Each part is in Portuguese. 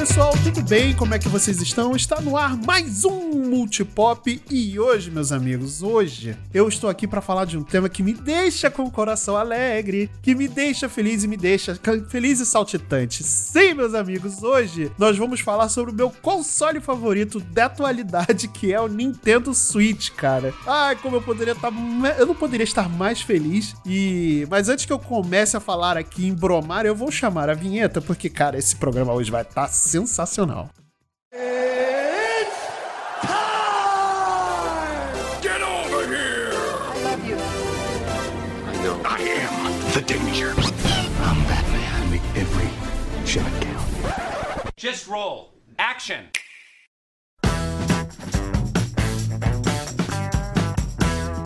pessoal, tudo bem? Como é que vocês estão? Está no ar mais um Multipop e hoje, meus amigos, hoje eu estou aqui para falar de um tema que me deixa com o coração alegre, que me deixa feliz e me deixa feliz e saltitante. Sim, meus amigos, hoje nós vamos falar sobre o meu console favorito da atualidade, que é o Nintendo Switch, cara. Ai, como eu poderia estar, eu não poderia estar mais feliz. E mas antes que eu comece a falar aqui em bromar, eu vou chamar a vinheta porque, cara, esse programa hoje vai estar sensacional. The danger. I'm Batman. I make every shot count. Just roll. Action.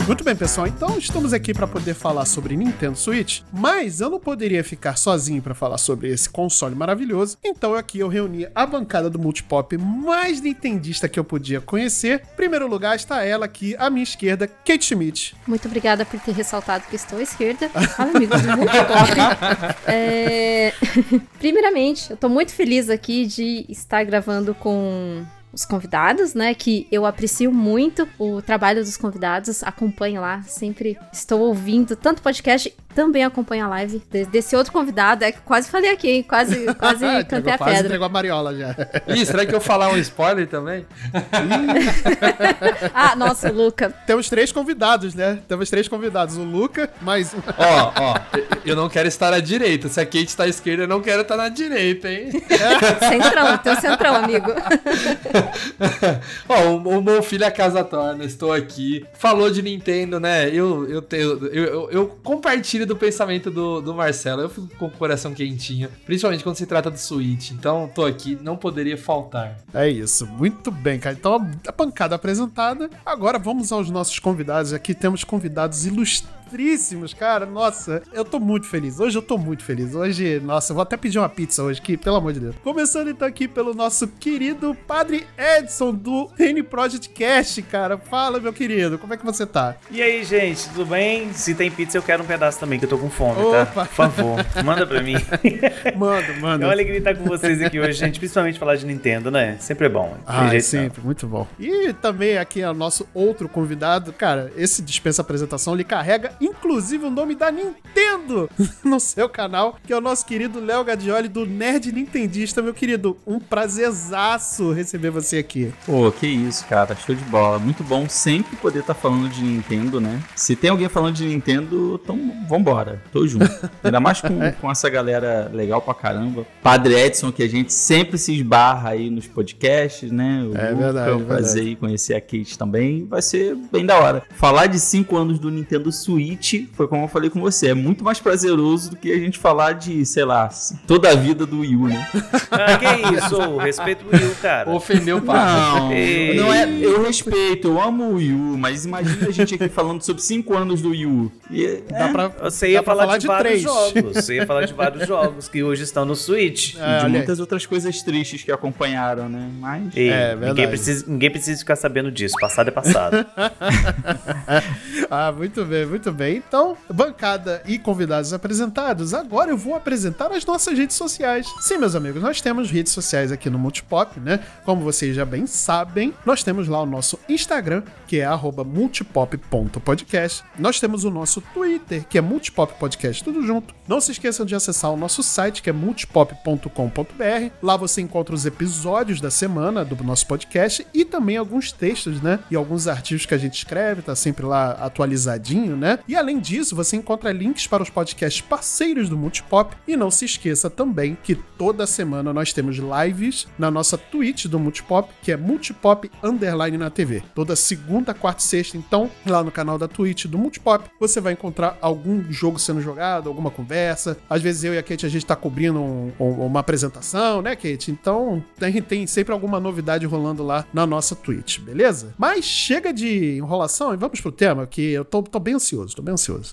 Muito bem, pessoal. Então estamos aqui para poder falar sobre Nintendo Switch, mas eu não poderia ficar sozinho para falar sobre esse console maravilhoso. Então aqui eu reuni a bancada do Multipop mais nintendista que eu podia conhecer. Em primeiro lugar está ela aqui à minha esquerda, Kate Schmidt. Muito obrigada por ter ressaltado que estou à esquerda. Fala, amigos do Multipop. É... Primeiramente, eu tô muito feliz aqui de estar gravando com os convidados, né? Que eu aprecio muito o trabalho dos convidados, acompanho lá, sempre estou ouvindo tanto podcast, também acompanho a live de- desse outro convidado. É que quase falei aqui, hein? Quase, quase cantei a quase pedra. entregou a mariola já. Ih, será que eu falar um spoiler também? Ah, nossa, Luca. Temos três convidados, né? Temos três convidados. O Luca, mais um. Ó, ó, eu não quero estar à direita. Se a Kate tá à esquerda, eu não quero estar na direita, hein? Centrão, teu centrão, amigo. Ó, o, o meu filho é a casa torna, estou aqui. Falou de Nintendo, né? Eu, eu, tenho, eu, eu, eu compartilho do pensamento do, do Marcelo. Eu fico com o coração quentinho, principalmente quando se trata do Switch. Então, tô aqui, não poderia faltar. É isso, muito bem, cara. Então, a bancada apresentada. Agora vamos aos nossos convidados. Aqui temos convidados ilustríssimos, cara. Nossa, eu tô muito feliz. Hoje eu tô muito feliz. Hoje, nossa, eu vou até pedir uma pizza hoje, que, pelo amor de Deus. Começando então aqui pelo nosso querido Padre Edson do N Project Cast, cara. Fala, meu querido, como é que você tá? E aí, gente, tudo bem? Se tem pizza, eu quero um pedaço também, que eu tô com fome, Opa. tá? Por favor, manda pra mim. Manda, É manda. uma alegria estar com vocês aqui hoje, gente. Principalmente falar de Nintendo, né? Sempre é bom. Ah, jeito sempre, muito bom. E também aqui é o nosso outro convidado, cara, esse dispensa apresentação, ele carrega inclusive o nome da Nintendo no seu canal, que é o nosso querido Léo Gadioli do Nerd Nintendista, meu querido. Um prazerzaço receber você aqui. Pô, que isso, cara. Show de bola. Muito bom sempre poder estar falando de Nintendo, né? Se tem alguém falando de Nintendo, então vambora. Tô junto. Ainda mais com, com essa galera legal pra caramba. Padre Edson, que a gente sempre se esbarra aí nos podcasts, né? O É Luca, verdade, É um é prazer verdade. conhecer a Kate também. Vai ser bem da hora. Falar de 5 anos do Nintendo Switch foi como eu falei com você. É muito mais prazeroso do que a gente falar de, sei lá, toda a vida do Wii U, né? Ah, que isso? Respeito o Will, cara. Ofendeu o. Não, Ei. não é. Eu respeito, eu amo o Wii U, mas imagina a gente aqui falando sobre 5 anos do Wii U. E, Dá pra, Você ia dá pra falar, de, vários três. jogos. Você ia falar de vários jogos que hoje estão no Switch. É, e de aí. muitas outras coisas tristes que acompanharam, né? Mas. Ei, É, ninguém, precisa, ninguém precisa ficar sabendo disso. Passado é passado. ah, muito bem, muito bem. Então, bancada e convidados apresentados, agora eu vou apresentar as nossas redes sociais. Sim, meus amigos, nós temos redes sociais aqui no Multipop, né? Como vocês já bem sabem, nós temos lá o nosso Instagram, que é multipop.podcast. Nós temos o nosso Twitter, que é multipop podcast, tudo junto. Não se esqueçam de acessar o nosso site, que é multipop.com.br. Lá você encontra os episódios da semana do nosso podcast e também alguns textos, né? E alguns artigos que a gente escreve, tá sempre lá atualizadinho, né? E além disso, você encontra links para os podcasts parceiros do Multipop. E não se esqueça também que toda semana nós temos lives na nossa Twitch do Multipop, que é Multipop Underline na TV. Toda segunda, quarta e sexta, então, lá no canal da Twitch do Multipop, você vai encontrar algum jogo sendo jogado, alguma conversa. Às vezes eu e a Kate a gente tá cobrindo um- um- uma apresentação, né, Kate? Então, tem, tem sempre alguma novidade rolando lá na nossa Twitch, beleza? Mas chega de enrolação e vamos pro tema, que eu tô, tô bem ansioso, tô bem ansioso.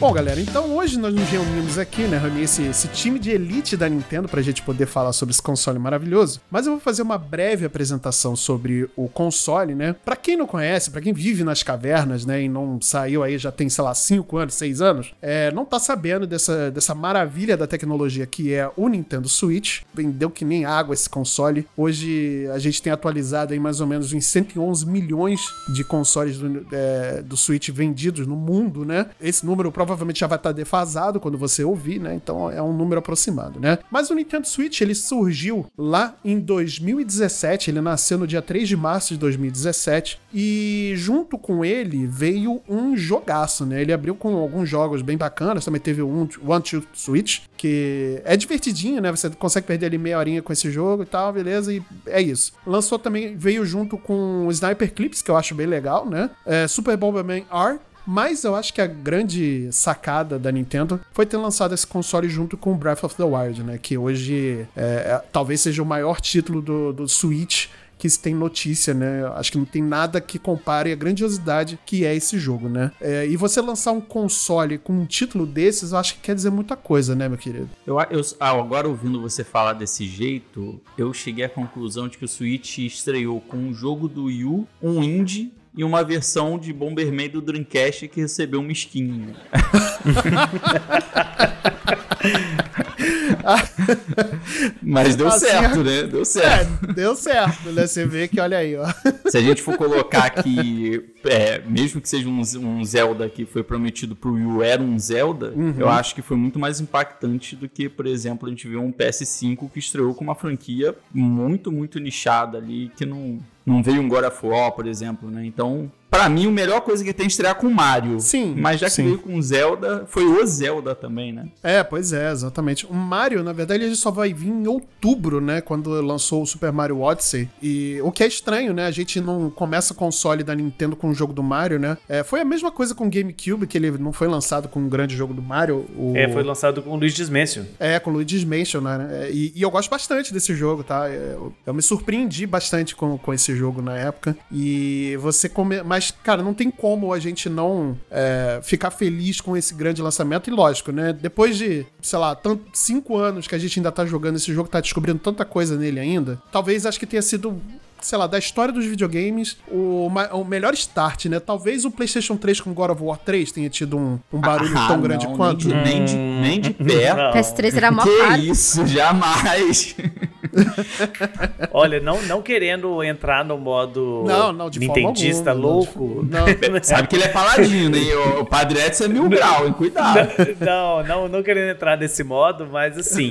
Bom, galera, então hoje nós nos reunimos aqui, né, reunir esse, esse time de elite da Nintendo pra gente poder falar sobre esse console maravilhoso. Mas eu vou fazer uma breve apresentação sobre o console, né? Pra quem não conhece, pra quem vive nas cavernas, né, e não saiu aí já tem, sei lá, 5 anos, 6 anos, é, não tá sabendo dessa, dessa maravilha da tecnologia que é o Nintendo Switch. Vendeu que nem água esse console. Hoje a gente tem atualizado aí mais ou menos uns 111 milhões de consoles do, é, do Switch vendidos no mundo, né? Esse número provavelmente já vai estar defasado quando você ouvir, né? Então é um número aproximado, né? Mas o Nintendo Switch, ele surgiu lá em 2017, ele nasceu no dia 3 de março de 2017 e junto com ele veio um jogaço, né? Ele abriu com alguns jogos bem bacanas, também teve o One Two Switch, que é divertidinho, né? Você consegue perder ali meia horinha com esse jogo e tal, beleza? E é isso. Lançou também, veio junto com o Sniper Clips, que eu acho bem legal, né? É, Super Bomberman R, mas eu acho que a grande sacada da Nintendo foi ter lançado esse console junto com Breath of the Wild, né? Que hoje é, é, talvez seja o maior título do, do Switch que se tem notícia, né? Acho que não tem nada que compare a grandiosidade que é esse jogo, né? É, e você lançar um console com um título desses, eu acho que quer dizer muita coisa, né, meu querido? Eu, eu, ah, agora ouvindo você falar desse jeito, eu cheguei à conclusão de que o Switch estreou com um jogo do Wii U, um indie e uma versão de Bomberman do Dreamcast que recebeu uma skin. Mas deu Assim, certo, né? Deu certo. É, deu certo, né? Você vê que, olha aí, ó. Se a gente for colocar que, é, mesmo que seja um, um Zelda que foi prometido pro Wii era um Zelda, eu acho que foi muito mais impactante do que, por exemplo, a gente vê um PS5 que estreou com uma franquia muito, muito nichada ali, que não, não veio um God of War, por exemplo, né? Então, pra mim, a melhor coisa que tem é estrear com Mario. Sim, Mas já que sim. veio com Zelda, foi o Zelda também, né? É, pois é, exatamente. O Mario, na verdade, ele só vai vir em outubro, né? Quando lançou o Super Mario Odyssey. E o que é estranho, né? A gente não começa console da Nintendo com o jogo do Mario, né? É, foi a mesma coisa com o GameCube, que ele não foi lançado com um grande jogo do Mario. O... É, foi lançado com o Luigi's Mansion. É, com o Luigi's Mansion, né? E, e eu gosto bastante desse jogo, tá? Eu, eu me surpreendi bastante com, com esse jogo na época. E você come... Mas, cara, não tem como a gente não é, ficar feliz com esse grande lançamento. E lógico, né? Depois de, sei lá, tanto, cinco anos que a gente ainda tá jogando esse jogo, tá descobrindo tanta coisa nele ainda, talvez acho que tenha sido sei lá, da história dos videogames, o, o melhor start, né? Talvez o PlayStation 3 com God of War 3 tenha tido um, um barulho Ah, tão grande não, quanto. Nem de, nem de, nem de perto. Não. PS3 era mó Que caro. isso, jamais. Olha, não, não querendo entrar no modo Não, não, de forma nintendista alguma, não, de louco. Não, Sabe que ele é paladino, hein? O Padre Edson é mil grau, hein? Cuidado. Não, não, não querendo entrar nesse modo, mas assim,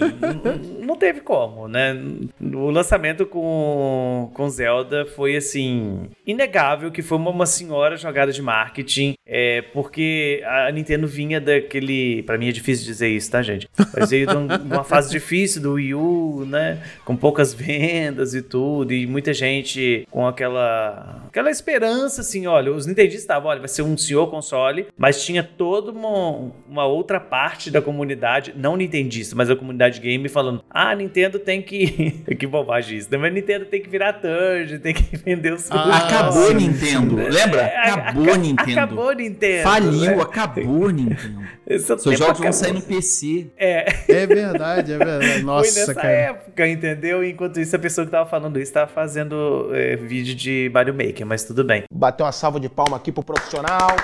não teve como, né? O lançamento com, com Zelda foi assim, inegável que foi uma, uma senhora jogada de marketing, é, porque a Nintendo vinha daquele. Pra mim é difícil dizer isso, tá, gente? Mas veio de um- de uma fase difícil do Wii U, né? Com poucas vendas e tudo, e muita gente com aquela, aquela esperança, assim, olha, os Nintendistas estavam, olha, vai ser um senhor console, mas tinha toda uma, uma outra parte da comunidade, não nintendista, mas a comunidade game falando, ah, Nintendo tem que... que bobagem isso, né? mas Nintendo tem que virar third, tem que vender os... Ah, Acabou. Nintendo. Lembra? É, Acabou aca- Nintendo. Acabou Nintendo. Faliu, né? acabou Nintendo. Seu Seus jogos vão acabou. sair no PC. É, É verdade, é verdade. foi Nossa, nessa cara. época, entendeu? Enquanto isso, a pessoa que tava falando isso tava fazendo é, vídeo de Mario Maker, mas tudo bem. Bater uma salva de palma aqui pro profissional.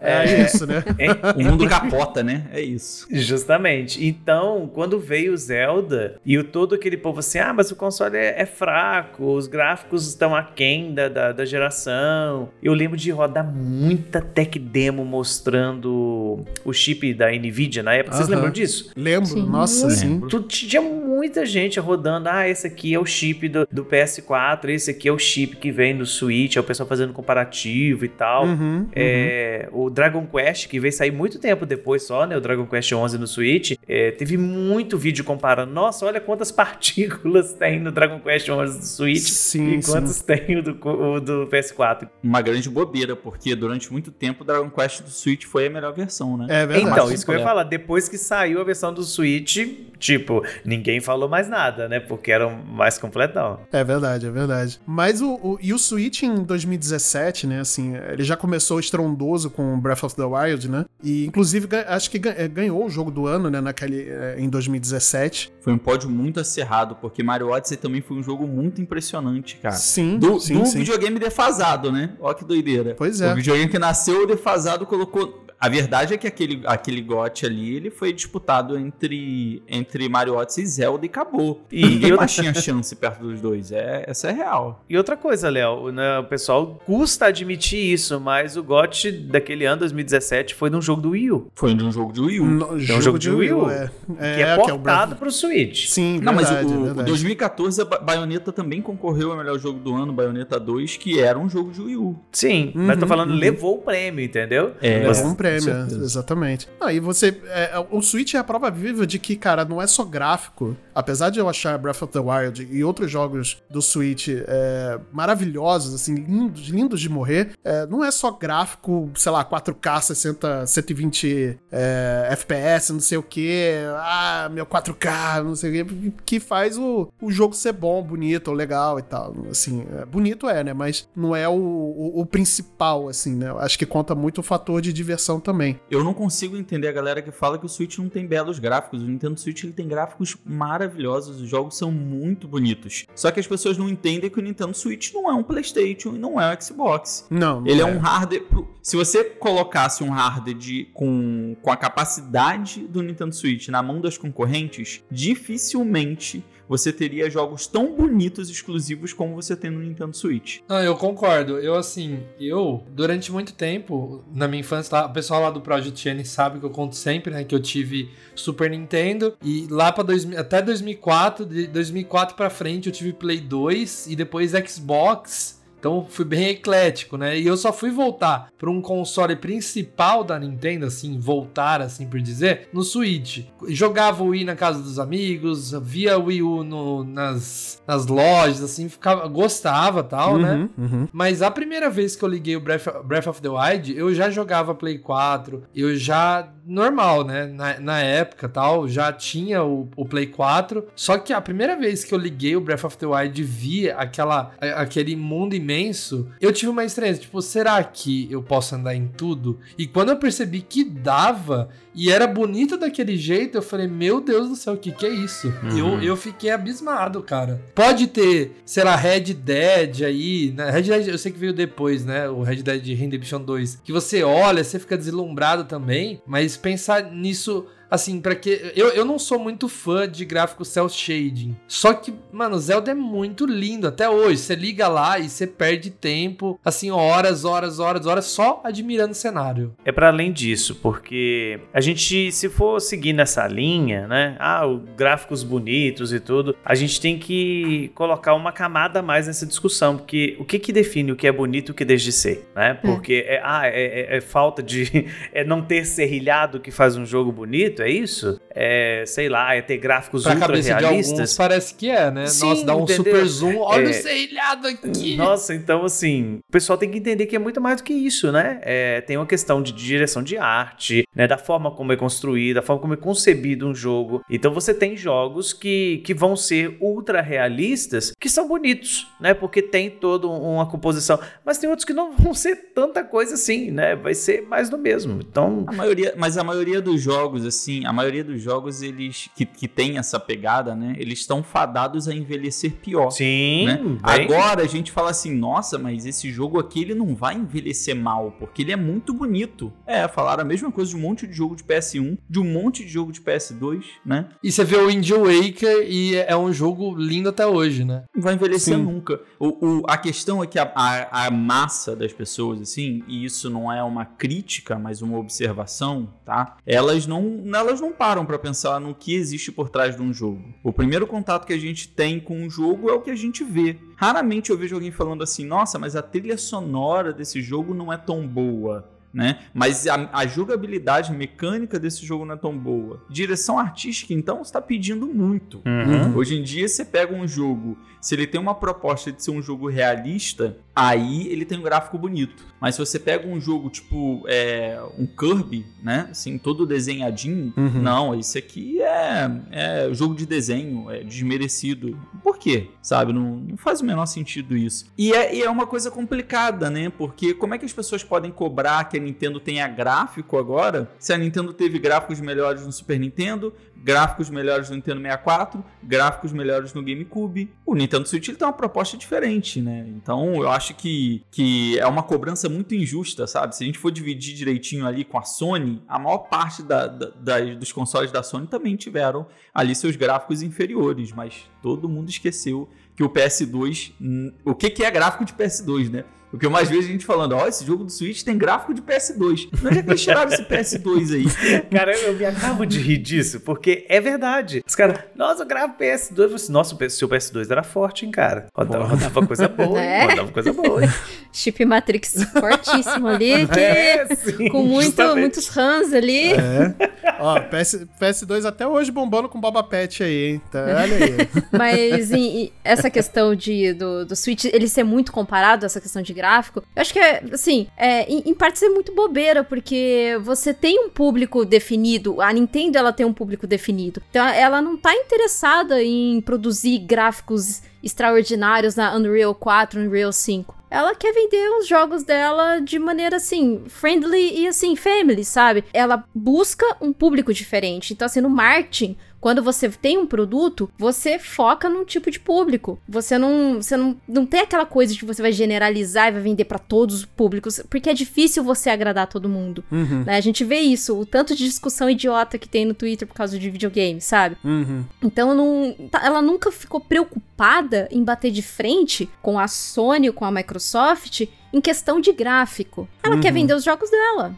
É isso, né? Hein? O mundo capota, né? É isso. Justamente. Então, quando veio o Zelda e o todo aquele povo assim, ah, mas o console é, é fraco, os gráficos estão aquém da, da, da geração. Eu lembro de rodar muita tech demo mostrando o chip da Nvidia na época. Vocês lembram disso? Lembro, Sim. nossa, sim. Lembro. Tu- Tinha muita gente rodando. Ah, esse aqui é o chip do, do PS4, esse aqui é o chip que vem do Switch. É o pessoal fazendo comparativo e tal. Uhum, É, o Dragon Quest, que veio sair muito tempo depois só, né? O Dragon Quest 11 no Switch. é, teve muito vídeo comparando. Nossa, olha quantas partículas tem no Dragon Quest 11 do Switch Sim, e quantos tem o do, o do PS4. Uma grande bobeira, porque durante muito tempo o Dragon Quest do Switch foi a melhor versão, né? É verdade. Então, isso que eu ia completo. falar. Depois que saiu a versão do Switch, tipo, ninguém falou mais nada, né? Porque era o mais completão. É verdade, é verdade. Mas o, o, e o Switch em 2017, né, assim, ele já começou estrondoso com Breath of the Wild, né? E inclusive acho que eh, ganhou o jogo do ano, né, naquele eh, em 2017. Foi um pódio muito acirrado, porque Mario Odyssey também foi um jogo muito impressionante, cara. Sim, Do, sim, do sim. videogame defasado, né? Ó que doideira. Pois é. O videogame que nasceu defasado colocou. A verdade é que aquele, aquele GOT ali, ele foi disputado entre, entre Mario Odyssey e Zelda e acabou. E- ninguém mais tinha chance perto dos dois. É, essa é real. E outra coisa, Léo, né, o pessoal custa admitir isso, mas o GOT daquele ano, 2017, foi num jogo do Wii U, Foi de um jogo de Wii U. No, um jogo de Wii U, é. que é, que o portado Breath- pro Switch. Sim, Não, mas verdade, o, o verdade. 2014 a Ba- Bayonetta também concorreu ao melhor jogo do ano, Bayonetta 2, que era um jogo de Wii U. Sim, mas tô Uhum, falando, uhum. levou o prêmio, entendeu? É, Levou um prêmio, com é, exatamente. Aí você. é, o Switch é a prova viva de que, cara, não é só gráfico. Apesar de eu achar Breath of the Wild e outros jogos do Switch é, maravilhosos, assim, lindos, lindos de morrer, é, não é só gráfico, sei lá, 4K, 60, 120 é, FPS, não sei o que, ah, meu 4K, não sei o que, que faz o, o jogo ser bom, bonito, legal e tal. Assim, é, bonito é, né? Mas não é o, o, o principal, assim, né? Acho que conta muito o fator de diversão também. Eu não consigo entender a galera que fala que o Switch não tem belos gráficos. O Nintendo Switch ele tem gráficos maravilhosos, os jogos são muito bonitos. Só que as pessoas não entendem que o Nintendo Switch não é um PlayStation e não é um Xbox. Não, não Ele é, um hardware. Se você colocasse um hardware de, com, com a capacidade do Nintendo Switch na mão das concorrentes, dificilmente você teria jogos tão bonitos exclusivos como você tem no Nintendo Switch. Não, eu concordo. Eu, assim, eu, durante muito tempo, na minha infância, lá, o pessoal lá do Project N sabe que eu conto sempre, né? Que eu tive Super Nintendo e lá pra 2000, até 2004, de 2004 pra frente, eu tive Play 2 e depois Xbox. Então fui bem eclético, né? E eu só fui voltar para um console principal da Nintendo, assim, voltar, assim por dizer, no Switch. Jogava o Wii na casa dos amigos, via o Wii U no- nas, nas lojas, assim, ficava, gostava tal, né? Uhum, uhum. Mas a primeira vez que eu liguei o Breath, Breath of the Wild, eu já jogava Play 4, eu já. Normal, né? Na, na época tal, já tinha o, o Play 4. Só que a primeira vez que eu liguei o Breath of the Wild e vi aquela, aquele mundo imenso, eu tive uma estranheza. Tipo, será que eu posso andar em tudo? E quando eu percebi que dava e era bonito daquele jeito, eu falei, meu Deus do céu, o que, que é isso? Eu, eu fiquei abismado, cara. Pode ter, sei lá, Red Dead aí, né? Red Dead, eu sei que veio depois, né? O Red Dead Redemption 2. Que você olha, você fica deslumbrado também, mas pensar nisso. Assim, pra que. Eu, eu não sou muito fã de gráfico cel shading. Só que, mano, Zelda é muito lindo até hoje. Você liga lá e você perde tempo, assim, horas, horas, horas, horas, só admirando o cenário. É para além disso, porque a gente, se for seguir nessa linha, né? Ah, o- gráficos bonitos e tudo, a gente tem que colocar uma camada a mais nessa discussão, porque o que que define o que é bonito e o que deixa de ser, né? Porque é, ah, é, é- é falta de é não ter serrilhado que faz um jogo bonito, é isso? É, sei lá, é ter gráficos Pra ultra cabeça de alguns realistas. parece que é, né? Sim, Nossa, dá um entendeu? super zoom. Olha É. o serrilhado aqui. Nossa, então assim, o pessoal tem que entender que é muito mais do que isso, né? É, tem uma questão de direção de arte, né? Da forma como é construído, da forma como é concebido um jogo. Então você tem jogos que, que vão ser ultra realistas, que são bonitos, né? Porque tem toda uma composição. Mas tem outros que não vão ser tanta coisa assim, né? Vai ser mais do mesmo. Então, A maioria, mas a maioria dos jogos, assim, a maioria dos jogos, eles que, que tem essa pegada, né? Eles estão fadados a envelhecer pior. sim, né? Agora a gente fala assim, nossa, mas esse jogo aqui ele não vai envelhecer mal, porque ele é muito bonito. É, falaram a mesma coisa de um monte de jogo de PS1, de um monte de jogo de PS2, né? E você vê o Wind Waker e é um jogo lindo até hoje, né? Não vai envelhecer Sim. nunca. O, o- a questão é que a, a- a massa das pessoas, assim, e isso não é uma crítica, mas uma observação, tá? Elas não, elas não param pra pensar no que existe por trás de um jogo. O primeiro contato que a gente tem com um jogo é o que a gente vê. Raramente eu vejo alguém falando assim, nossa, mas a trilha sonora desse jogo não é tão boa. Né? Mas a, a jogabilidade mecânica desse jogo não é tão boa. Direção artística, então, está pedindo muito. Uhum. Hoje em dia, você pega um jogo, se ele tem uma proposta de ser um jogo realista, aí ele tem um gráfico bonito. Mas se você pega um jogo tipo é, um Kirby, né? Assim, todo desenhadinho, Uhum. não, isso aqui é, é jogo de desenho, é desmerecido. Por quê? Sabe? Não, não faz o menor sentido isso. E é, e é uma coisa complicada, né? Porque como é que as pessoas podem cobrar que a Nintendo tenha gráfico agora, se a Nintendo teve gráficos melhores no Super Nintendo, gráficos melhores no Nintendo 64, gráficos melhores no GameCube. O Nintendo Switch tem uma proposta diferente, né? Então eu acho que, que é uma cobrança muito injusta, sabe? Se a gente for dividir direitinho ali com a Sony, a maior parte da, da- das- dos consoles da Sony também tiveram ali seus gráficos inferiores, mas todo mundo esqueceu que o PS2. hum, O que, que é gráfico de PS2, né? O que eu mais vejo a gente falando, ó, esse jogo do Switch tem gráfico de PS2. Onde é que eles tiraram esse PS2 aí? Cara, eu me acabo de rir disso, porque é verdade. Os caras, nossa, eu gravo PS2. Eu falei assim, nossa, o seu PS2 era forte, hein, cara. Rodava, rodava coisa boa, hein? É. Rodava coisa boa, hein? Chip Matrix fortíssimo ali, que É, sim, com muito, justamente. muitos RAMs ali. É. Ó, PS, PS2 até hoje bombando com Boba Pet aí, hein? Tá, olha aí. Mas em- essa questão de, do, do Switch, ele ser muito comparado, essa questão de gráfico, eu acho que é, assim, é, em, em parte é muito bobeira, porque você tem um público definido, a Nintendo ela tem um público definido. Então ela não tá interessada em produzir gráficos extraordinários na Unreal 4, Unreal 5. Ela quer vender os jogos dela de maneira assim, friendly e assim, family, sabe? Ela busca um público diferente. Então, assim, no marketing, quando você tem um produto, você foca num tipo de público. Você não, você não, não tem aquela coisa de que você vai generalizar e vai vender pra todos os públicos, porque é difícil você agradar todo mundo. Uhum, né? A gente vê isso, o tanto de discussão idiota que tem no Twitter por causa de videogame, sabe? uhum. Então não, tá- ela nunca ficou preocupada em bater de frente com a Sony ou com a Microsoft em questão de gráfico. Ela quer vender os jogos dela.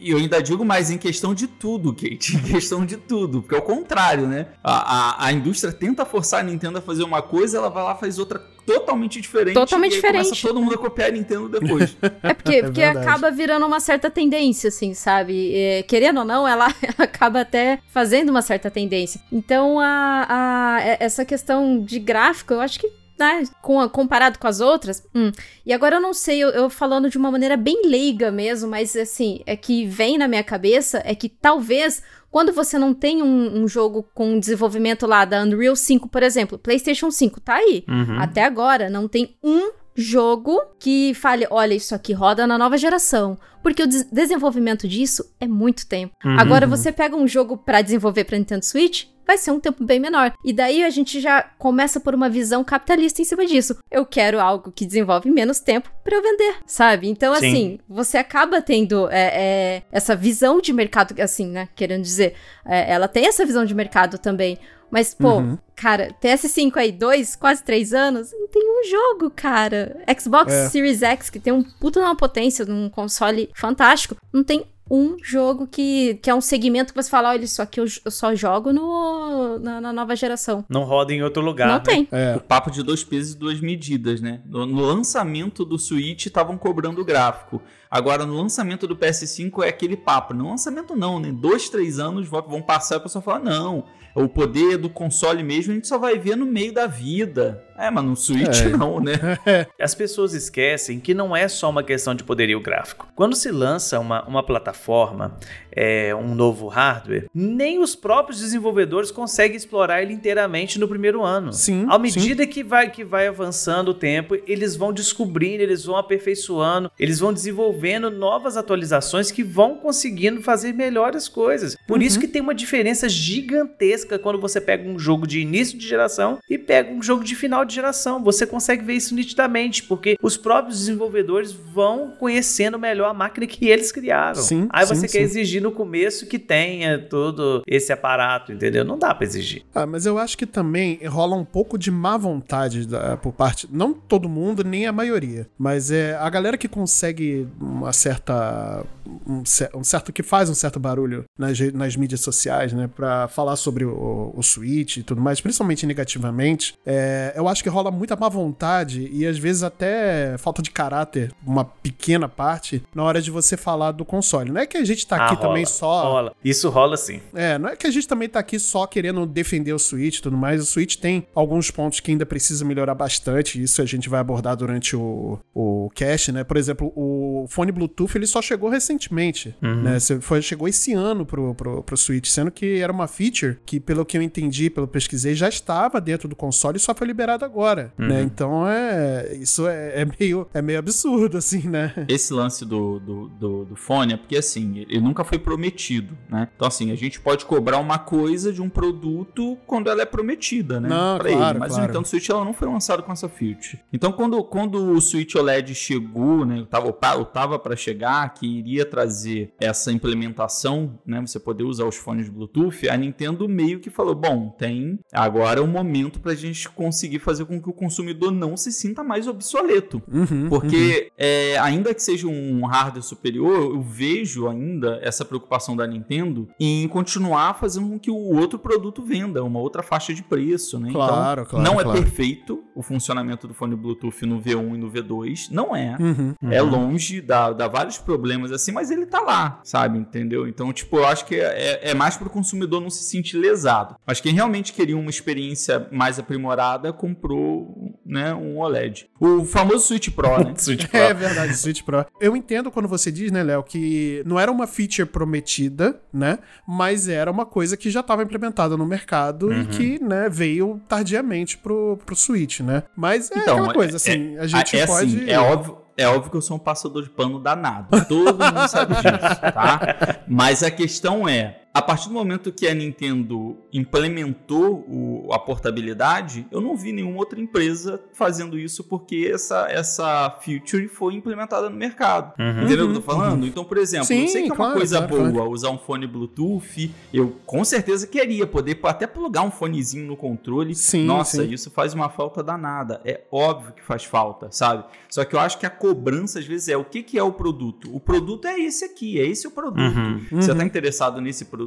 E eu ainda digo mais em questão de tudo, Kate. Em questão de tudo. Porque é o contrário, né? A, a, a indústria tenta forçar a Nintendo a fazer uma coisa, ela vai lá e faz outra totalmente diferente. Totalmente e diferente. Começa todo mundo a copiar a Nintendo depois. É porque, É porque verdade. acaba virando uma certa tendência, assim, sabe? É, querendo ou não, ela, ela acaba até fazendo uma certa tendência. Então, a, a- essa questão de gráfico, eu acho que, né, com a- comparado com as outras. hum. E agora eu não sei, eu, eu falando de uma maneira bem leiga mesmo, mas assim, é que vem na minha cabeça é que talvez. Quando você não tem um, um jogo com desenvolvimento lá da Unreal 5, por exemplo, PlayStation 5 tá aí. Uhum. Até agora, não tem um jogo que fale, olha, isso aqui roda na nova geração. Porque o des- desenvolvimento disso é muito tempo. Uhum. Agora, você pega um jogo pra desenvolver pra Nintendo Switch, vai ser um tempo bem menor. E daí a gente já começa por uma visão capitalista em cima disso. Eu quero algo que desenvolve menos tempo pra eu vender, sabe? Então, Sim. assim, você acaba tendo é, é, essa visão de mercado, assim, né? Querendo dizer, é, ela tem essa visão de mercado também. Mas, pô, Uhum. cara, PS5 aí, dois, quase três anos, não tem um jogo, cara. Xbox É. Series X, que tem um puta uma potência, num console fantástico, não tem um jogo que, que é um segmento que você fala, olha, isso aqui eu, eu só jogo no, na, na nova geração. Não roda em outro lugar. não né? tem. É. o papo de dois pesos e duas medidas, né? No, no lançamento do Switch estavam cobrando o gráfico. Agora, no lançamento do PS5 é aquele papo. No lançamento não, né? Dois, três anos vão passar e a pessoa fala, não, o poder do console mesmo a gente só vai ver no meio da vida. É, mas no Switch É. não, né? As pessoas esquecem que não é só uma questão de poderio gráfico. Quando se lança uma, uma plataforma, é, um novo hardware, nem os próprios desenvolvedores conseguem explorar ele inteiramente no primeiro ano. Sim, À medida que vai, que vai avançando o tempo, eles vão descobrindo, eles vão aperfeiçoando, eles vão desenvolvendo novas atualizações que vão conseguindo fazer melhores coisas. Por isso que tem uma diferença gigantesca quando você pega um jogo de início de geração e pega um jogo de final de geração. Você consegue ver isso nitidamente, porque os próprios desenvolvedores vão conhecendo melhor a máquina que eles criaram. Sim, Aí sim, você sim. quer exigir no começo que tenha todo esse aparato, entendeu? Não dá pra exigir. Ah, mas eu acho que também rola um pouco de má vontade da- por parte. Não todo mundo, nem a maioria. Mas é a galera que consegue uma certa. Um, um certo que faz um certo barulho nas, nas mídias sociais, né? Pra falar sobre o, o Switch e tudo mais, principalmente negativamente. É, eu acho que rola muita má vontade e às vezes até falta de caráter, uma pequena parte, na hora de você falar do console. Não é que a gente tá Ah, aqui rola, também só. Rola. Isso rola sim. É, não é que a gente também tá aqui só querendo defender o Switch e tudo mais. O Switch tem alguns pontos que ainda precisa melhorar bastante. Isso a gente vai abordar durante o, o cast, né? Por exemplo, o fone Bluetooth ele só chegou recentemente, né? Você Foi, chegou esse ano pro, pro, pro Switch, sendo que era uma feature que, pelo que eu entendi, pelo que eu pesquisei, já estava dentro do console e só foi liberado agora, né? Então é. Isso é, é meio, é meio absurdo, assim, né? Esse lance do, do, do, do fone é porque, assim, ele nunca foi prometido, né? Então, assim, a gente pode cobrar uma coisa de um produto quando ela é prometida, né? Não, pra claro, ele. Mas claro. o Nintendo Switch ela não foi lançado com essa feature. Então, quando, quando o Switch OLED chegou, né? Tava, ou tava para chegar, que iria trazer essa implementação, né? Você poder usar os fones Bluetooth, a Nintendo meio que falou: bom, tem agora o momento pra gente conseguir fazer com que o consumidor não se sinta mais obsoleto. Uhum, Porque, é, ainda que seja um hardware superior, eu vejo ainda essa preocupação da Nintendo em continuar fazendo com que o outro produto venda, uma outra faixa de preço, né? Claro, então, claro, não claro. é perfeito o funcionamento do fone Bluetooth no V1 e no V2, não é. Uhum. É longe, dá, dá vários problemas assim, mas ele tá lá, sabe? Entendeu? Então, tipo, eu acho que é, é mais pro consumidor não se sentir lesado. Mas quem realmente queria uma experiência mais aprimorada comprou né, um OLED. O famoso Switch Pro, né? Switch Pro. É verdade, Switch Pro. Eu entendo quando você diz, né, Léo, que não era uma feature prometida, né? Mas era uma coisa que já estava implementada no mercado e que, né, veio tardiamente pro, pro Switch, né? Mas é Então, aquela coisa, é- assim, a gente é pode. assim, é óbvio. É óbvio que eu sou um passador de pano danado. Todo mundo sabe disso, tá? Mas a questão é, a partir do momento que a Nintendo implementou o- a portabilidade, eu não vi nenhuma outra empresa fazendo isso porque essa, essa feature foi implementada no mercado. Entendeu o que eu tô falando? Então, por exemplo, Sim, eu sei que é uma claro, coisa claro, boa usar um fone Bluetooth. Eu com certeza queria poder até plugar um fonezinho no controle. Sim, Nossa, sim. isso faz uma falta danada. É óbvio que faz falta, sabe? Só que eu acho que a cobrança às vezes é o que, que é o produto. O produto é esse aqui, é esse o produto. Uhum. Você tá interessado nesse produto?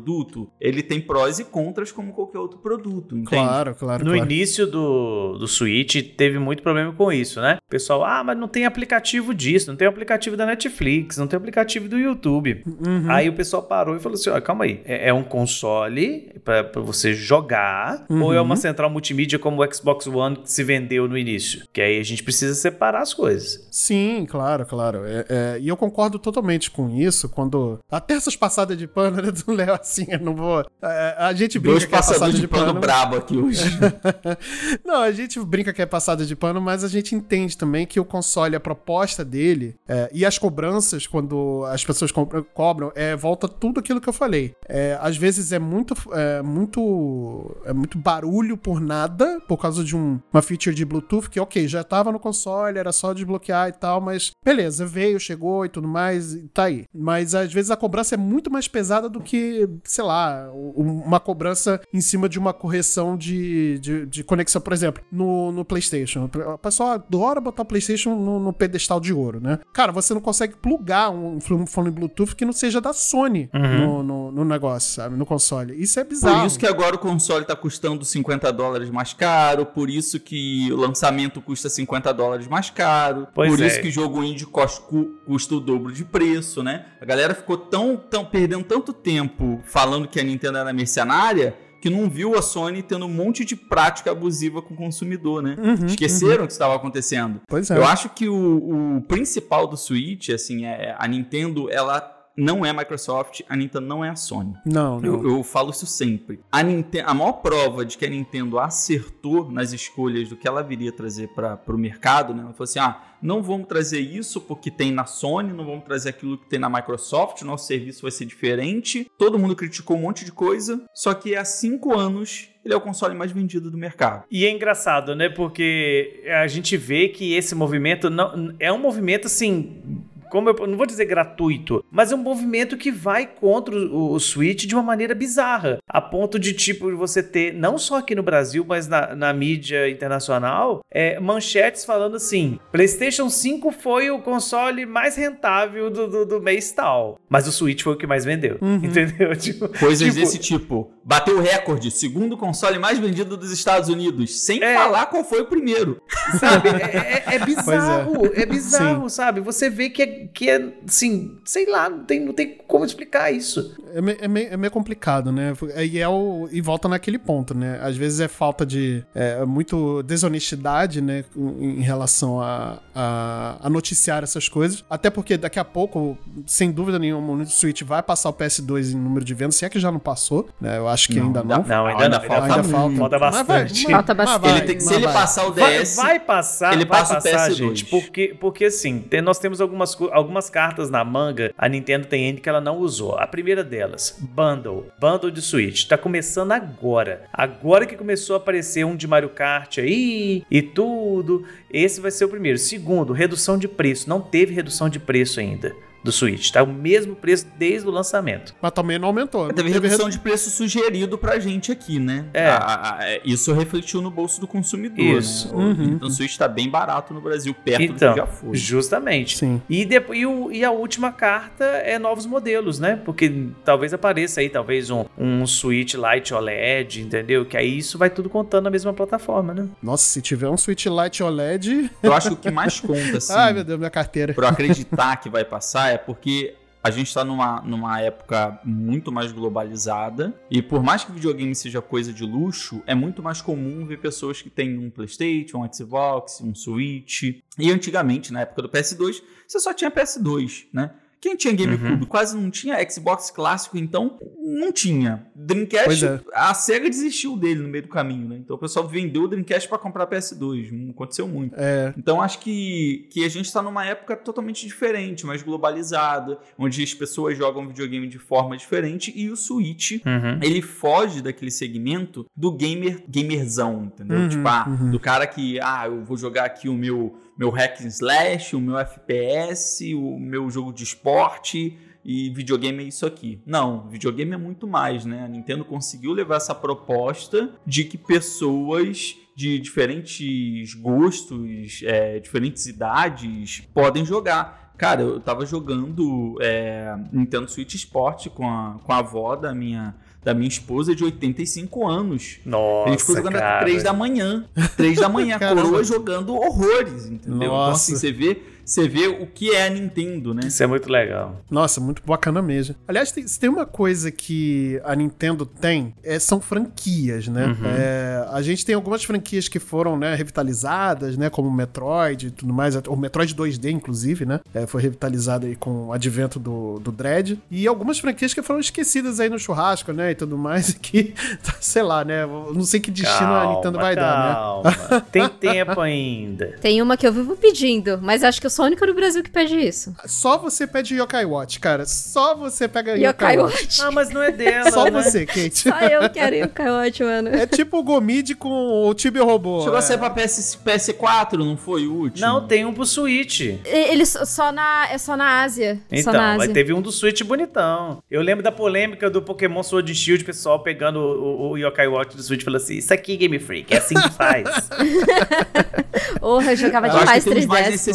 Ele tem prós e contras como qualquer outro produto, entende? Claro, claro. No claro. início do, do Switch teve muito problema com isso, né? O pessoal, ah, mas não tem aplicativo disso, não tem aplicativo da Netflix, não tem aplicativo do YouTube. Uhum. Aí o pessoal parou e falou assim: ó, calma aí, é, é um console pra, pra você jogar ou é uma Uhum. central multimídia como o Xbox One que se vendeu no início? Que aí a gente precisa separar as coisas. Sim, claro, claro. É, é, e eu concordo totalmente com isso. Quando. Até essas passadas de pano né, do Léo, assim, eu não vou. é, a gente brinca Dois que é passada de, de pano brabo aqui hoje. não, a gente brinca que é passada de pano, mas a gente entende também que o console, a proposta dele é, e as cobranças, quando as pessoas co- cobram, é, volta tudo aquilo que eu falei. É, às vezes é muito, é, muito, é muito barulho por nada, por causa de um- uma feature de Bluetooth que, ok, já tava no console, era só desbloquear e tal, mas beleza, veio, chegou e tudo mais, e tá aí. Mas às vezes a cobrança é muito mais pesada do que, sei lá, uma cobrança em cima de uma correção de, de, de conexão. Por exemplo, no, no PlayStation. O pessoal adora botar o PlayStation no, no pedestal de ouro, né? Cara, você não consegue plugar um, um fone Bluetooth que não seja da Sony no, no, no negócio, sabe? No console. Isso é bizarro. Por isso que agora o console tá custando 50 dólares mais caro, por isso que o lançamento custa 50 dólares mais caro, Pois por é. isso que o jogo indie custa o dobro de preço, né? A galera ficou tão, tão perdendo tanto tempo falando que a Nintendo era mercenária que não viu a Sony tendo um monte de prática abusiva com o consumidor, né? Esqueceram o que estava acontecendo. Pois é. Eu acho que o, o principal do Switch, assim, é a Nintendo, ela não é a Microsoft, a Nintendo não é a Sony. Não, não. Eu, eu falo isso sempre. A, Ninten- a maior prova de que a Nintendo acertou nas escolhas do que ela viria trazer para o mercado, né? Ela falou assim: ah, não vamos trazer isso porque tem na Sony, não vamos trazer aquilo que tem na Microsoft, nosso serviço vai ser diferente. Todo mundo criticou um monte de coisa, só que há cinco anos ele é o console mais vendido do mercado. E é engraçado, né? Porque a gente vê que esse movimento não é um movimento assim como eu não vou dizer gratuito, mas é um movimento que vai contra o, o Switch de uma maneira bizarra, a ponto de tipo você ter não só aqui no Brasil, mas na, na mídia internacional, é, manchetes falando assim: PlayStation 5 foi o console mais rentável do, do, do mês tal, mas o Switch foi o que mais vendeu, entendeu? Tipo, Coisas tipo, desse tipo. Bateu o recorde, segundo console mais vendido dos Estados Unidos, sem É. falar qual foi o primeiro. Sabe? É, é- é bizarro, é, bizarro, sabe? Você vê que é, que é, assim, sei lá, não tem, não tem como explicar isso. É, me- é meio, é meio complicado, né? E, é o, e volta naquele ponto, né? Às vezes é falta de. É, muito desonestidade, né? Em em relação a, a, a noticiar essas coisas. Até porque daqui a pouco, sem dúvida nenhuma, o Switch vai passar o PS2 em número de vendas, se é que já não passou, né? Eu acho que ainda não. Não, ainda não, ainda falta Ainda falta. Falta vai, bastante. mas- Falta bastante. vai, Ele tem- se ele vai. passar o Vai, DS, vai passar, ele vai passa o passar, PS2. gente, porque, porque assim, tem- nós temos algumas, algumas cartas na manga, a Nintendo tem N que ela não usou. A primeira delas, Bundle, Bundle de Switch, tá começando agora. Agora que começou a aparecer um de Mario Kart aí e tudo, esse vai ser o primeiro. Segundo, redução de preço, não teve redução de preço ainda do Switch, tá o mesmo preço desde o lançamento. Mas também não aumentou. Teve Teve redução redu- de preço sugerido pra gente aqui, né? É. A- a- a- isso refletiu no bolso do consumidor, Isso. né? O Uhum. Nintendo Switch tá bem barato no Brasil, perto Então, do que já foi. justamente. Sim. E, depois, e, o- e a última carta é novos modelos, né? Porque talvez apareça aí, talvez um, um Switch Lite OLED, entendeu? Que aí isso vai tudo contando na mesma plataforma, né? Nossa, se tiver um Switch Lite OLED. Eu acho que o que mais conta, assim, Ai, meu Deus, minha carteira. pra eu acreditar que vai passar é porque a gente tá numa, numa época muito mais globalizada e por mais que videogame seja coisa de luxo, é muito mais comum ver pessoas que têm um PlayStation, um Xbox, um Switch. E antigamente, na época do PS2, você só tinha PS2, né? Quem tinha GameCube quase não tinha Xbox clássico, então não tinha. Dreamcast, é. a SEGA desistiu dele no meio do caminho, né? Então o pessoal vendeu o Dreamcast pra comprar PS2, não aconteceu muito. É, Então acho que, que a gente está numa época totalmente diferente, mais globalizada, onde as pessoas jogam videogame de forma diferente e o Switch Uhum. ele foge daquele segmento do gamer gamerzão, entendeu? Uhum, tipo, ah, uhum. do cara que, ah, eu vou jogar aqui o meu meu hack and slash, o meu FPS, o meu jogo de esporte e videogame é isso aqui. Não, videogame é muito mais, né? A Nintendo conseguiu levar essa proposta de que pessoas de diferentes gostos, é, diferentes idades podem jogar. Cara, eu tava jogando é, Nintendo Switch Sport com a, com a avó da minha, da minha esposa de 85 anos. Nossa, a gente ficou jogando até cara. 3 da manhã. 3 da manhã, coroa jogando horrores, entendeu? Então, Nossa. assim, você vê, você vê o que é a Nintendo, né? Isso é muito legal. Nossa, muito bacana mesmo. Aliás, tem, se tem uma coisa que a Nintendo tem, é, são franquias, né? É, a gente tem algumas franquias que foram né, revitalizadas, né? Como o Metroid e tudo mais. O Metroid 2D, inclusive, né? é, foi revitalizado aí com o advento do, do Dread. E algumas franquias que foram esquecidas aí no churrasco, né? E tudo mais. Que, sei lá, né? Não sei que destino a Nintendo vai dar, né? calma. Tem tempo ainda. Tem uma que eu vivo pedindo, mas acho que eu sou a única no Brasil que pede isso. Só você pede Yokai Watch, cara. Só você pega Yokai, Yokai Watch. Watch. Ah, mas não é dela, Só né? você, Kate. Só eu quero Yokai Watch, mano. É tipo o Gomid com o Tibia Robô. Chegou é. a ser pra PS, PS4, não foi o último? Não, tem um pro Switch. Ele só na, é só na Ásia. só Então, na mas Ásia. teve um do Switch bonitão. Eu lembro da polêmica do Pokémon Sword and Shield, pessoal pegando o, o, Yokai Watch do Switch e falando assim: Isso aqui, Game Freak, é assim que faz. Porra, eu jogava Eu acho demais que tem mais 3DS.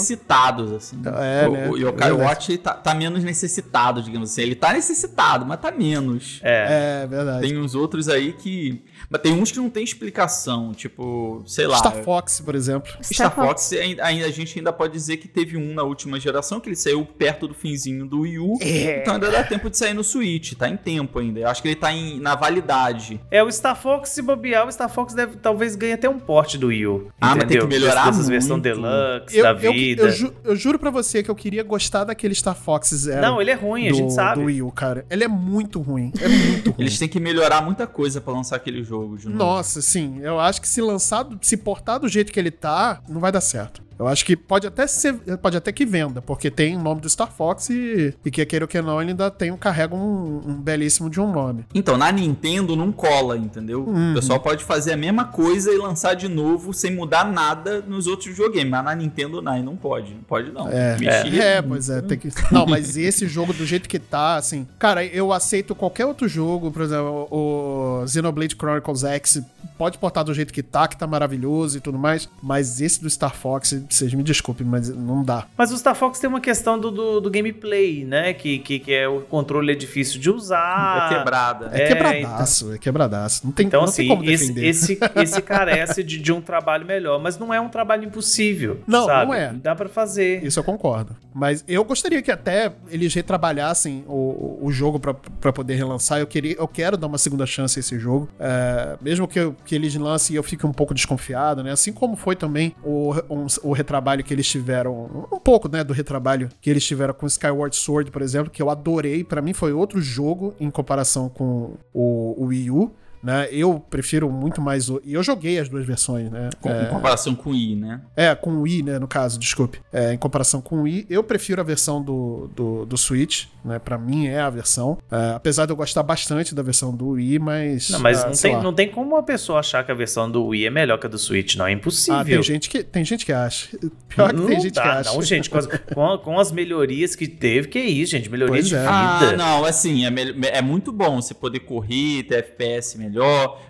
Necessitados, assim. É, o, né? o Yokai. Watch tá, tá menos necessitado, digamos assim. Ele tá necessitado, mas tá menos. É. É, verdade. Tem uns outros aí que. Mas tem uns que não tem explicação, tipo, sei lá. Star Fox, por exemplo. Star Fox, ainda, ainda- a gente ainda pode dizer que teve um na última geração, que ele saiu perto do finzinho do Wii U. É. Então ainda dá tempo de sair no Switch, tá em tempo ainda. Eu acho que ele tá em- na validade. É, o Star Fox, se bobear, o Star Fox deve, talvez ganhe até um porte do Wii U. Ah, mas tem que entendeu? melhorar Dessas versão muito. Deluxe, Eu, da eu, vida. eu, ju- eu juro pra você que eu queria gostar daquele Star Fox Zero. Não, ele é ruim, a do, gente sabe. Do Wii U, cara. Ele é muito ruim. É muito ruim. Eles têm que melhorar muita coisa pra lançar aquele jogo de novo. Nossa, sim. Eu acho que se lançado, se portar do jeito que ele tá, não vai dar certo. Eu acho que pode até ser, pode até que venda, porque tem o nome do Star Fox e, e que queira ou que não, ele ainda tem, carrega um, um belíssimo de um nome. Então, na Nintendo não cola, entendeu? Uhum. O pessoal pode fazer a mesma coisa e lançar de novo sem mudar nada nos outros videogames. Mas na Nintendo não, não pode. Não pode, não. É, Mexer. é, pois é, tem que. Não, mas esse jogo do jeito que tá, assim, cara, eu aceito qualquer outro jogo, por exemplo, o Xenoblade Chronicles X pode portar do jeito que tá, que tá maravilhoso e tudo mais, mas esse do Star Fox, vocês me desculpem, mas não dá. Mas o Star Fox tem uma questão do, do, do gameplay, né? Que, que, que é o controle é difícil de usar. É quebrada. É, É, quebradaço, é quebradaço. Não tem, Então, não assim, tem como esse, defender. esse, esse carece de, de um trabalho melhor, mas não é um trabalho impossível. Não, sabe? não é. Dá pra fazer. Isso eu concordo. Mas eu gostaria que até eles retrabalhassem o, o jogo pra, pra poder relançar. Eu, queria, eu quero dar uma segunda chance a esse jogo. É, mesmo que, eu- que eles lancem e eu fique um pouco desconfiado, né? Assim como foi também o, um- o retrabalho que eles tiveram. Um pouco, né? Do retrabalho que eles tiveram com Skyward Sword, por exemplo, que eu adorei. Pra mim foi outro jogo em comparação com o, o Wii U. Né? Eu prefiro muito mais o. E eu joguei as duas versões, né? Com, É, Em comparação com o I, né? é, com o Wii, né, no caso, desculpe. É, em comparação com o Wii, eu prefiro a versão do, do, do Switch, né? Pra mim é a versão. É, apesar de eu gostar bastante da versão do Wii, mas. Não, mas ah, não, tem, lá. não tem como uma pessoa achar que a versão do Wii é melhor que a do Switch, não. É impossível. Ah, tem gente que, tem gente que acha. Pior que tem Não gente dá, que acha. Não, gente, com as, com a- com as melhorias que teve, que é isso, gente. Melhoria Pois de é. vida. Ah, não, assim, é, é muito bom você poder correr, ter FPS melhor,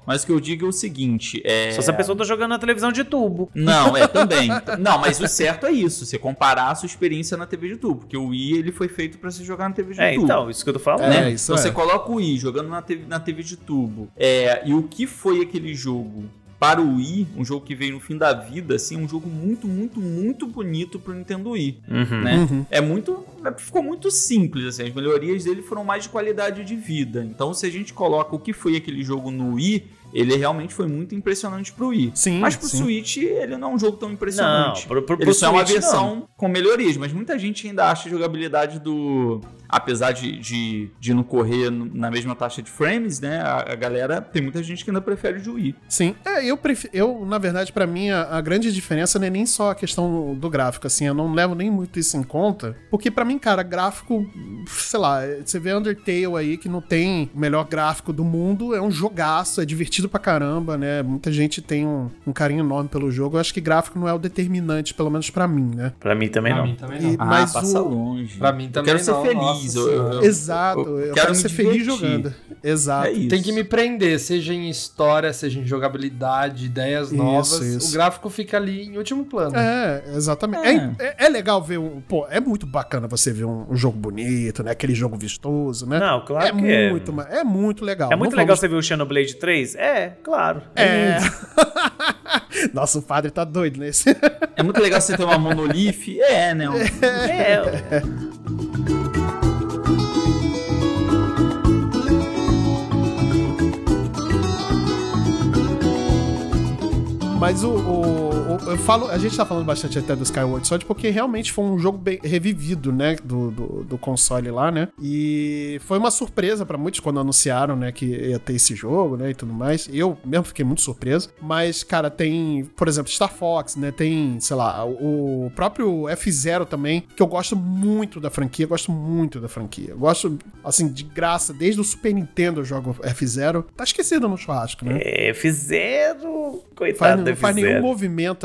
mas o que eu digo é o seguinte, é... Só se a pessoa tá jogando na televisão de tubo. Não, é também. Não, mas o certo é isso, você comparar a sua experiência na TV de tubo, porque o Wii ele foi feito pra se jogar na TV de É, tubo. então, isso que eu tô falando. É, né? isso então é. você coloca o Wii jogando na TV, na TV de tubo. É, e o que foi aquele jogo para o Wii, um jogo que veio no fim da vida, assim, um jogo muito, muito, muito bonito pro Nintendo Wii, Uhum. né? Uhum. É muito, é- ficou muito simples, assim, as melhorias dele foram mais de qualidade de vida. Então, se a gente coloca o que foi aquele jogo no Wii, ele realmente foi muito impressionante pro Wii. Sim, Mas pro sim. Switch, ele não é um jogo tão Não, impressionante. pro, pro, Ele pro só é uma Switch, versão não. com melhorias, mas muita gente ainda acha a jogabilidade do. Apesar de, de, de não correr na mesma taxa de frames, né? A, a galera. Tem muita gente que ainda prefere o de Wii. Sim, é, eu prefiro. Eu, na verdade, pra mim, a, a grande diferença não é nem só a questão do gráfico, assim, eu não levo nem muito isso em conta, porque pra mim, cara, gráfico, sei lá, você vê Undertale aí que não tem o melhor gráfico do mundo, é um jogaço, é divertido pra caramba, né? Muita gente tem um, um carinho enorme pelo jogo. Eu acho que gráfico não é o determinante, pelo menos pra mim, né? Pra mim também Pra não. mim também E- não. Mas ah, passa o- longe. Pra mim Eu também quero ser não, feliz. nossa eu- eu- senhora. Exato, eu, quero, me ser feliz jogando. Exato. É isso. Tem que me prender, seja em história, seja em jogabilidade, ideias Isso, novas. isso. O gráfico fica ali em último plano. É, exatamente. É. É, é- é legal ver um. Pô, é muito bacana você ver um, um jogo bonito, né? Aquele jogo vistoso, né? Não, claro é que é. muito, ma- é muito legal. É muito Não legal vamos- você ver o Xenoblade 3? É, claro. É. lindo. Nossa, o padre tá doido nesse. É muito legal você ter uma monolith. É, né? um- É, Mas o, o- eu falo, a gente tá falando bastante até do Skyward Sword porque realmente foi um jogo bem revivido, né, do, do, do console lá, né? E foi uma surpresa pra muitos quando anunciaram, né, que ia ter esse jogo, né, e tudo mais. Eu mesmo fiquei muito surpreso. Mas, cara, tem, por exemplo, Star Fox, né? Tem, sei lá, o, próprio F-Zero também, que eu gosto muito da franquia, gosto muito da franquia. Eu gosto, assim, de graça, desde o Super Nintendo eu jogo F-Zero. Tá esquecido no churrasco, né? é, fizeram. Faz, Coitado não do faz nenhum F-Zero.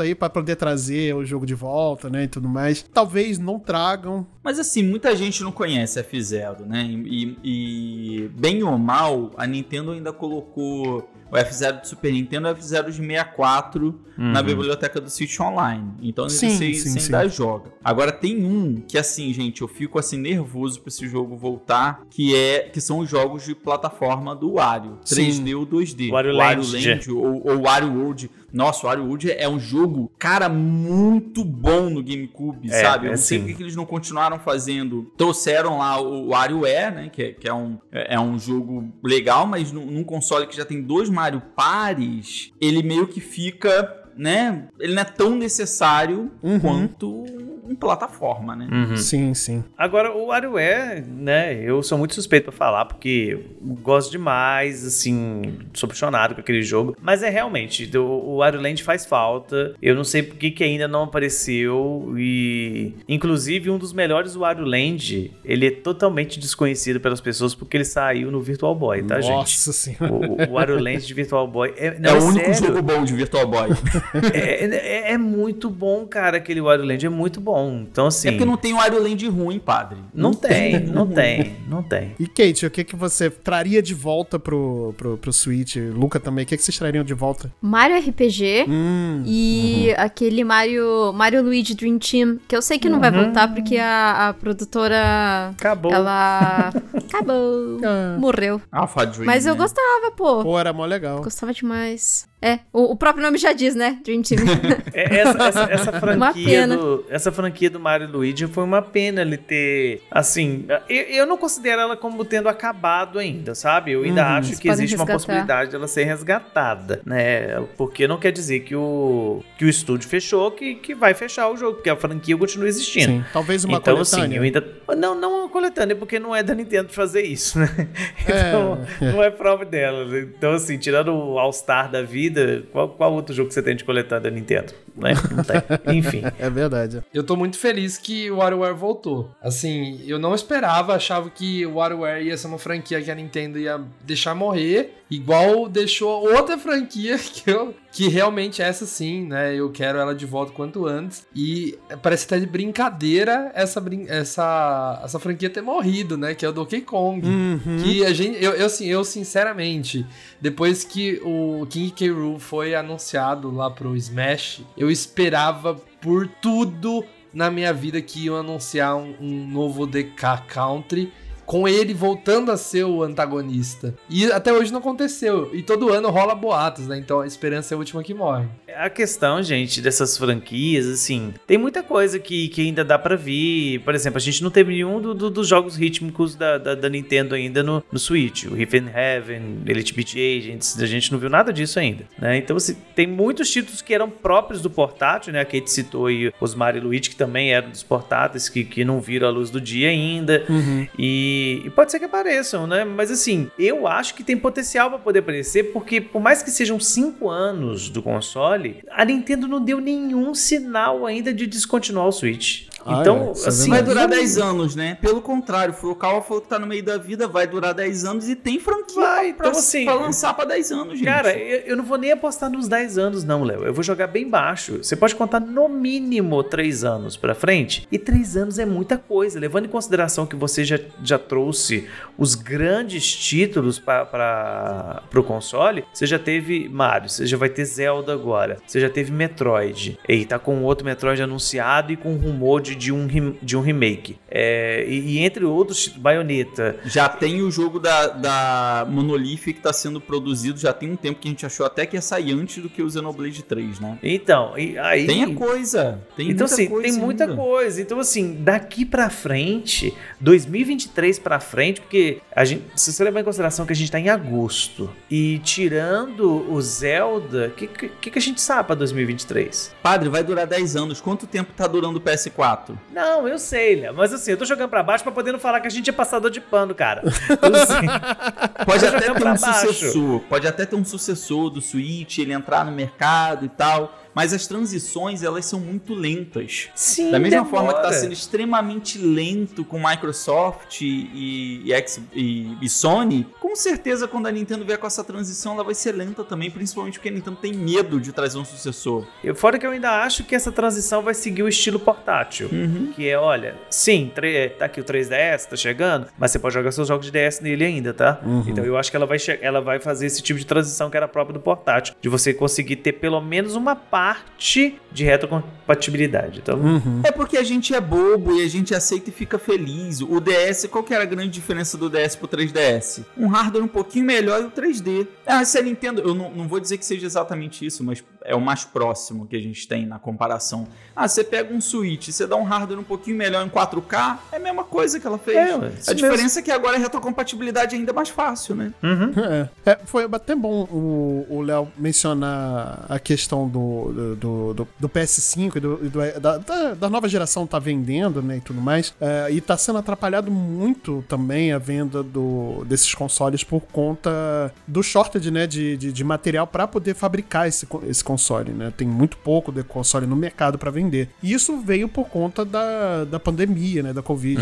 Aí pra poder trazer o jogo de volta, né, e tudo mais. Talvez não tragam. Mas assim, muita gente não conhece F0, né? E, e bem ou mal, a Nintendo ainda colocou o F0 do Super Nintendo e o F0 de 64 na biblioteca do Switch Online. Então Uhum. Sim, você, sim, você sim. ainda joga. Agora tem um que assim, gente, eu fico assim nervoso pra esse jogo voltar, que é que são os jogos de plataforma do Wario, Sim. 3D ou 2D. Wario Land. Land ou, ou Wario World. Nossa, o Wario World é um jogo, cara, muito bom no GameCube, É, sabe? Eu é não sei sim. por que eles não continuaram fazendo. Trouxeram lá o WarioWare, né? Que, é- que é, um, é é um jogo legal, mas num, num console que já tem dois Mario pares, ele meio que fica, né? Ele não é tão necessário Uhum. quanto em plataforma, né? Uhum. Sim, sim. Agora, o WarioWare, né, eu sou muito suspeito pra falar, porque gosto demais, assim, sou apaixonado com aquele jogo, mas é realmente, o, o Wario Land faz falta, eu não sei por que que ainda não apareceu, e inclusive um dos melhores Wario Land, ele é totalmente desconhecido pelas pessoas porque ele saiu no Virtual Boy, tá, gente? Nossa senhora. O, o Wario Land de Virtual Boy é, não, é é o único sério. jogo bom de Virtual Boy. É, é- é muito bom, cara, aquele Wario Land é muito bom. Então, assim. É porque não tem Wario Land ruim, padre. Não tem, nenhum não ruim. tem, não tem. E Kate, o que, que você traria de volta pro, pro, pro Switch? Luca também, o que, que vocês trariam de volta? Mario RPG Hum, e aquele Mario, Mario Luigi Dream Team, que eu sei que não vai voltar porque a, a produtora. Acabou. Ela. Acabou. Ah. Morreu. Alpha Dream. Mas eu né? gostava, pô. pô, era mó legal. Gostava demais. É, o, o próprio nome já diz, né? Dream Team. É, Essa, essa, essa Uma franquia pena. do, essa franquia do Mario e Luigi foi uma pena ele ter. Assim, eu, eu não considero ela como tendo acabado ainda, sabe? Eu ainda Uhum. acho que existe uma resgatar. possibilidade dela ser resgatada, né? Porque não quer dizer que o, que o estúdio fechou, que, que vai fechar o jogo, porque a franquia continua existindo. Sim, talvez uma então, coletânea. assim, eu ainda. Não, não uma coletânea, porque não é da Nintendo fazer isso, né? Então, É. não é prova dela. Então, assim, tirando o All-Star da vida, qual, qual outro jogo que você tem de coletânea da Nintendo? Né? Não tem. Enfim. É verdade. Eu tô muito feliz que o WarioWare voltou. Assim, eu não esperava, achava que o WarioWare ia ser uma franquia que a Nintendo ia deixar morrer, igual deixou outra franquia que eu que realmente essa sim, né? Eu quero ela de volta quanto antes. E parece até de brincadeira essa brin essa essa franquia ter morrido, né? Que é o Donkey Kong. Uhum. Que a gente, eu, eu, assim, eu sinceramente, depois que o King K. Rool foi anunciado lá pro Smash, eu esperava por tudo na minha vida que iam anunciar um, um novo DK Country. Com ele voltando a ser o antagonista. E até hoje não aconteceu. E todo ano rola boatos, né? Então a esperança é a última que morre. A questão, gente, dessas franquias, assim, tem muita coisa que, que ainda dá pra vir. Por exemplo, a gente não teve nenhum do- do- dos jogos rítmicos da, da, da Nintendo ainda no, no Switch. O and Heaven, Elite Beat Agents, a gente não viu nada disso ainda, né? Então, assim, tem muitos títulos que eram próprios do portátil, né? A Kate citou aí os Mario e Luigi, que também eram dos portáteis, que, que não viram a luz do dia ainda. E, e pode ser que apareçam, né? Mas assim, eu acho que tem potencial pra poder aparecer, porque por mais que sejam cinco anos do console, a Nintendo não deu nenhum sinal ainda de descontinuar o Switch. Ah, então, é, é assim. Vai durar não- 10 anos, né? Pelo contrário, o Furukawa falou que tá no meio da vida, vai durar 10 anos e tem franquia Vai, pra, então, assim, pra lançar pra 10 anos, gente. Cara, eu, eu não vou nem apostar nos 10 anos, não, Léo. Eu vou jogar bem baixo. Você pode contar no mínimo 3 anos pra frente. E 3 anos é muita coisa. Levando em consideração que você já, já trouxe os grandes títulos para o console, você já teve Mario, você já vai ter Zelda agora, você já teve Metroid. E tá com outro Metroid anunciado e com rumor de, de, um, de um remake. É, e, e entre outros, Bayonetta. Já tem o jogo da, da Monolith que tá sendo produzido, já tem um tempo que a gente achou até que ia sair antes do que o Xenoblade 3, né? Então, e aí. Tem a coisa, tem então, muita assim, coisa tem muita ainda. coisa. Então, assim, daqui pra frente, 2023 pra frente, porque a gente, se você levar em consideração que a gente tá em agosto e tirando o Zelda, o que, que, que a gente sabe pra 2023? Padre, vai durar 10 anos. Quanto tempo tá durando o PS4? Não, eu sei, Léo, mas assim, eu tô jogando pra baixo pra poder não falar que a gente é passador de pano, cara. Então, assim, Pode até ter um baixo. sucessor, pode até ter um sucessor do Switch, ele entrar no mercado e tal, mas as transições elas são muito lentas. sim, Da mesma demora. forma que tá sendo extremamente lento com Microsoft e, e, e- e Sony, com certeza quando a Nintendo vier com essa transição ela vai ser lenta também, principalmente porque a Nintendo tem medo de trazer um sucessor. E Fora que eu ainda acho que essa transição vai seguir o estilo portátil. Uhum. Que é, olha, sim, tá aqui o 3DS, tá chegando, mas você pode jogar seus jogos de DS nele ainda, tá? Então eu acho que ela vai, ela vai fazer esse tipo de transição que era própria do portátil. De você conseguir ter pelo menos uma parte de retrocompatibilidade. Então, É porque a gente é bobo e a gente aceita e fica feliz. O DS, qual que era a grande diferença do DS pro 3DS? Um hardware um pouquinho melhor e o 3D. Ah, se a Nintendo, eu não, não vou dizer que seja exatamente isso, mas é o mais próximo que a gente tem na comparação. Ah, você pega um Switch, você dá um hardware um pouquinho melhor em 4K, é a mesma coisa que ela fez. É, a diferença é que agora a retrocompatibilidade é ainda mais fácil, né? É. É, foi até bom o o Léo mencionar a questão do, do, do, do- do PS5 e do, e do- da, da- da nova geração tá vendendo, né, e tudo mais. É, e tá sendo atrapalhado muito também a venda do, desses consoles por conta do shortage, né, de, de, de material para poder fabricar esse, esse console, né? Tem muito pouco de console no mercado para vender. E isso veio por conta da, da pandemia, né, da Covid,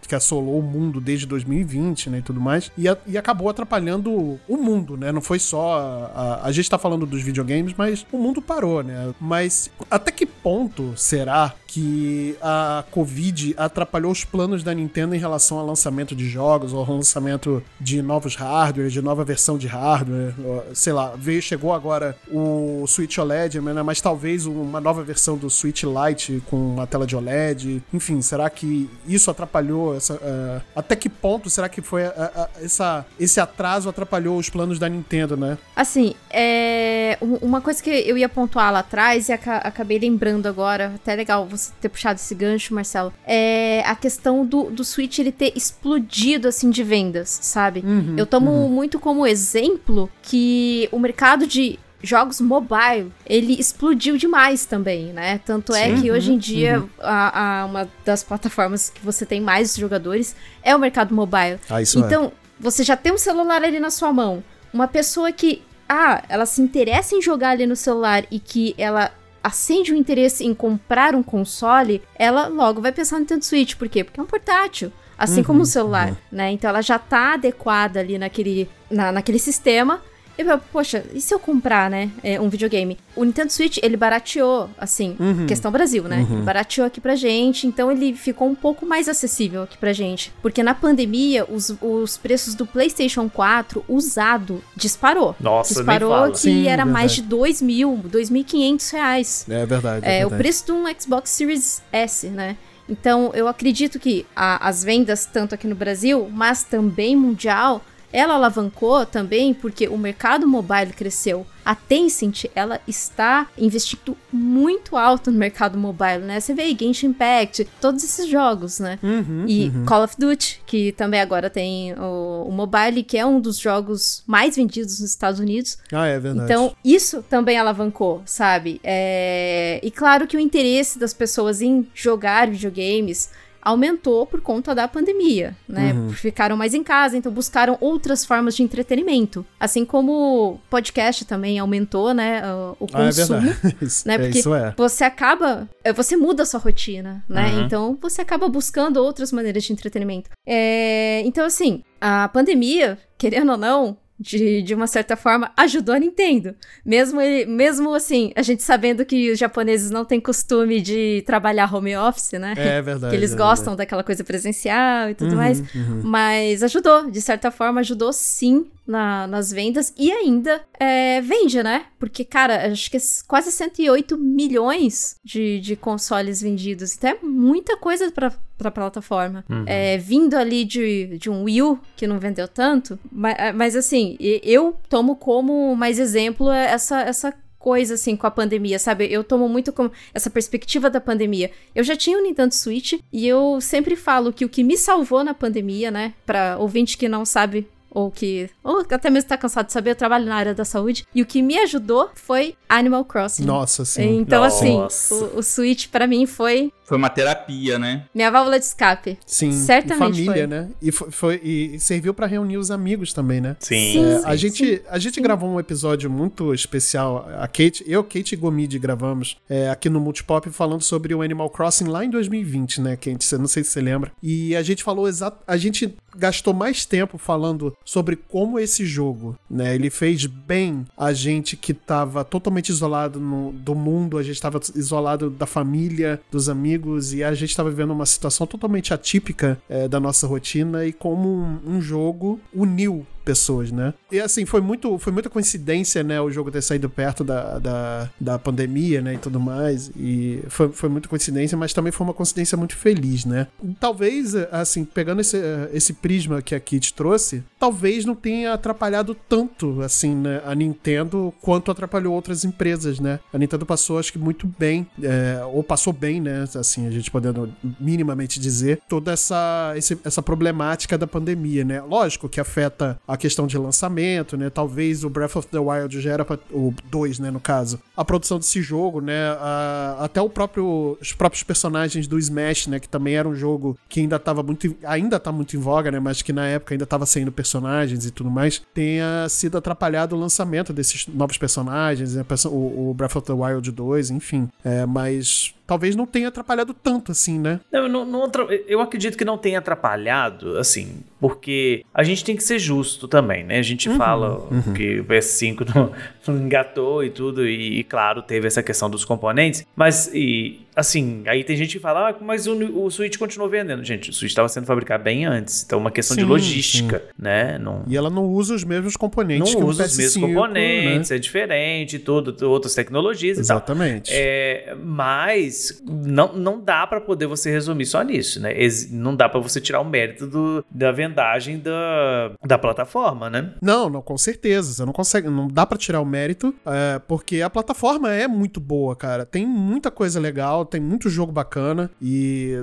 que, que assolou o mundo desde 2020, né, e tudo mais. E, a- e acabou atrapalhando o mundo, né? Não foi só a, a, a gente tá falando dos videogames, mas o mundo parou, né? Mas até que ponto será que a Covid atrapalhou os planos da Nintendo em relação ao lançamento de jogos, ou lançamento de novos hardware, de nova versão de hardware, sei lá, veio, chegou agora o Switch OLED, né, mas talvez uma nova versão do Switch Lite com uma tela de OLED, enfim, será que isso atrapalhou essa, eh, até que ponto será que foi a- a- essa, esse atraso atrapalhou os planos da Nintendo, né? Assim, é, um- uma coisa que eu ia pontuar lá atrás e aca- acabei lembrando agora, até legal você ter puxado esse gancho, Marcelo, é a questão do, do Switch ele ter explodido assim de vendas, sabe? eu tomo muito como exemplo que o mercado de jogos mobile, ele explodiu demais também, né? Tanto é que hoje em dia a, a- uma das plataformas que você tem mais jogadores é o mercado mobile. Ah, isso Então, você já tem um celular ali na sua mão. Uma pessoa que, ah, ela se interessa em jogar ali no celular e que ela acende o interesse em comprar um console, ela logo vai pensar no Nintendo Switch. Por quê? Porque é um portátil. Assim como o celular, né? Então ela já tá adequada ali naquele, na, naquele sistema. E, eu, poxa, e se eu comprar, né, é, um videogame? O Nintendo Switch, ele barateou, assim, questão Brasil, né? Ele barateou aqui pra gente, então ele ficou um pouco mais acessível aqui pra gente. Porque na pandemia, os, os preços do PlayStation 4 usado disparou. Nossa, nem disparou fala. que Sim, era mais verdade. de 2 mil, 2.500 reais. É verdade. É, o verdade. preço de um Xbox Series S, né? Então, eu acredito que a- as vendas, tanto aqui no Brasil, mas também mundial, ela alavancou também porque o mercado mobile cresceu. A Tencent, ela está investindo muito alto no mercado mobile, né? Você vê aí Genshin Impact, todos esses jogos, né? Uhum, E Call of Duty, que também agora tem o, o mobile, que é um dos jogos mais vendidos nos Estados Unidos. Ah, é verdade. Então, isso também alavancou, sabe? É, E claro que o interesse das pessoas em jogar videogames aumentou por conta da pandemia, né? Uhum. Ficaram mais em casa, então buscaram outras formas de entretenimento. Assim como o podcast também aumentou, né? O, o ah, é consumo. verdade. Né? é, Porque isso é. você acaba. é, Você muda a sua rotina, né? Uhum. Então você acaba buscando outras maneiras de entretenimento. É, então, assim, a pandemia, querendo ou não. De, de uma certa forma, ajudou a Nintendo. Mesmo, ele, mesmo assim, a gente sabendo que os japoneses não têm costume de trabalhar home office, né? É verdade. que eles é gostam daquela coisa presencial e tudo Uhum, mais. uhum. Mas ajudou, de certa forma, ajudou sim na- nas vendas e ainda é, vende, né? Porque, cara, acho que é quase 108 milhões de, de consoles vendidos. Então é muita coisa pra, pra plataforma. É, vindo ali de, de um Wii U, que não vendeu tanto. Mas, mas assim, eu tomo como mais exemplo essa, essa coisa assim com a pandemia, sabe? Eu tomo muito como essa perspectiva da pandemia. Eu já tinha o Nintendo Switch e eu sempre falo que o que me salvou na pandemia, né, Pra ouvinte que não sabe ou que ou até mesmo tá cansado de saber, eu trabalho na área da saúde e o que me ajudou foi Animal Crossing. Nossa, sim. Então Nossa. assim, o, o Switch pra mim foi Foi uma terapia, né? minha válvula de escape. Sim. Certamente família, foi. né? E, foi, foi- e serviu pra reunir os amigos também, né? Sim. Sim. É, sim, a gente, a gente gravou um episódio muito especial. A Kate, eu, Kate e Gomide gravamos é, aqui no Multipop falando sobre o Animal Crossing lá em 2020, né, Kate? Você- Não sei se você lembra. E a gente falou exato. A gente gastou mais tempo falando sobre como esse jogo, né? Ele fez bem a gente que tava totalmente isolado no- do mundo, a gente tava isolado da família, dos amigos, e a gente tava vivendo uma situação totalmente atípica é, da nossa rotina e como um, um jogo uniu pessoas, né? E assim, foi muito foi muita coincidência, né, o jogo ter saído perto da, da, da pandemia, né, e tudo mais, e foi, foi muita coincidência, mas também foi uma coincidência muito feliz, né? Talvez, assim, pegando esse, esse prisma que a Kit trouxe, talvez não tenha atrapalhado tanto, assim, né, a Nintendo quanto atrapalhou outras empresas, né? A Nintendo passou, acho que muito bem, é, ou passou bem, né, assim, a gente podendo minimamente dizer, toda essa, esse- essa problemática da pandemia, né? Lógico que afeta a questão de lançamento, né? Talvez o Breath of the Wild já era pra, o 2, né, no caso. A produção desse jogo, né, a- até o próprio os próprios personagens do Smash, né, que também era um jogo que ainda tava muito ainda tá muito em voga, né, mas que na época ainda tava saindo personagens e tudo mais, tenha sido atrapalhado o lançamento desses novos personagens, né, o, o Breath of the Wild 2, enfim. É, mas talvez não tenha atrapalhado tanto assim, né? Não, não- não eu acredito que não tenha atrapalhado, assim, porque a gente tem que ser justo também, né? A gente fala que o PS5 não, não engatou e tudo, e, e, claro, teve essa questão dos componentes, mas, e, assim, aí tem gente que fala, ah, mas o, o Switch continuou vendendo. Gente, o Switch estava sendo fabricado bem antes, então é uma questão de Sim, logística, né? Não, E ela não usa os mesmos componentes não que usa os PS5, mesmos componentes, né? é diferente, tudo, outras tecnologias e tal. Exatamente. É, mas não, não dá pra poder você resumir só nisso, né? Não dá pra você tirar o mérito do, da vendagem da, da plataforma, né? Não, não, com certeza. Você não consegue, não dá pra tirar o mérito, é, porque a plataforma é muito boa, cara. Tem muita coisa legal, tem muito jogo bacana e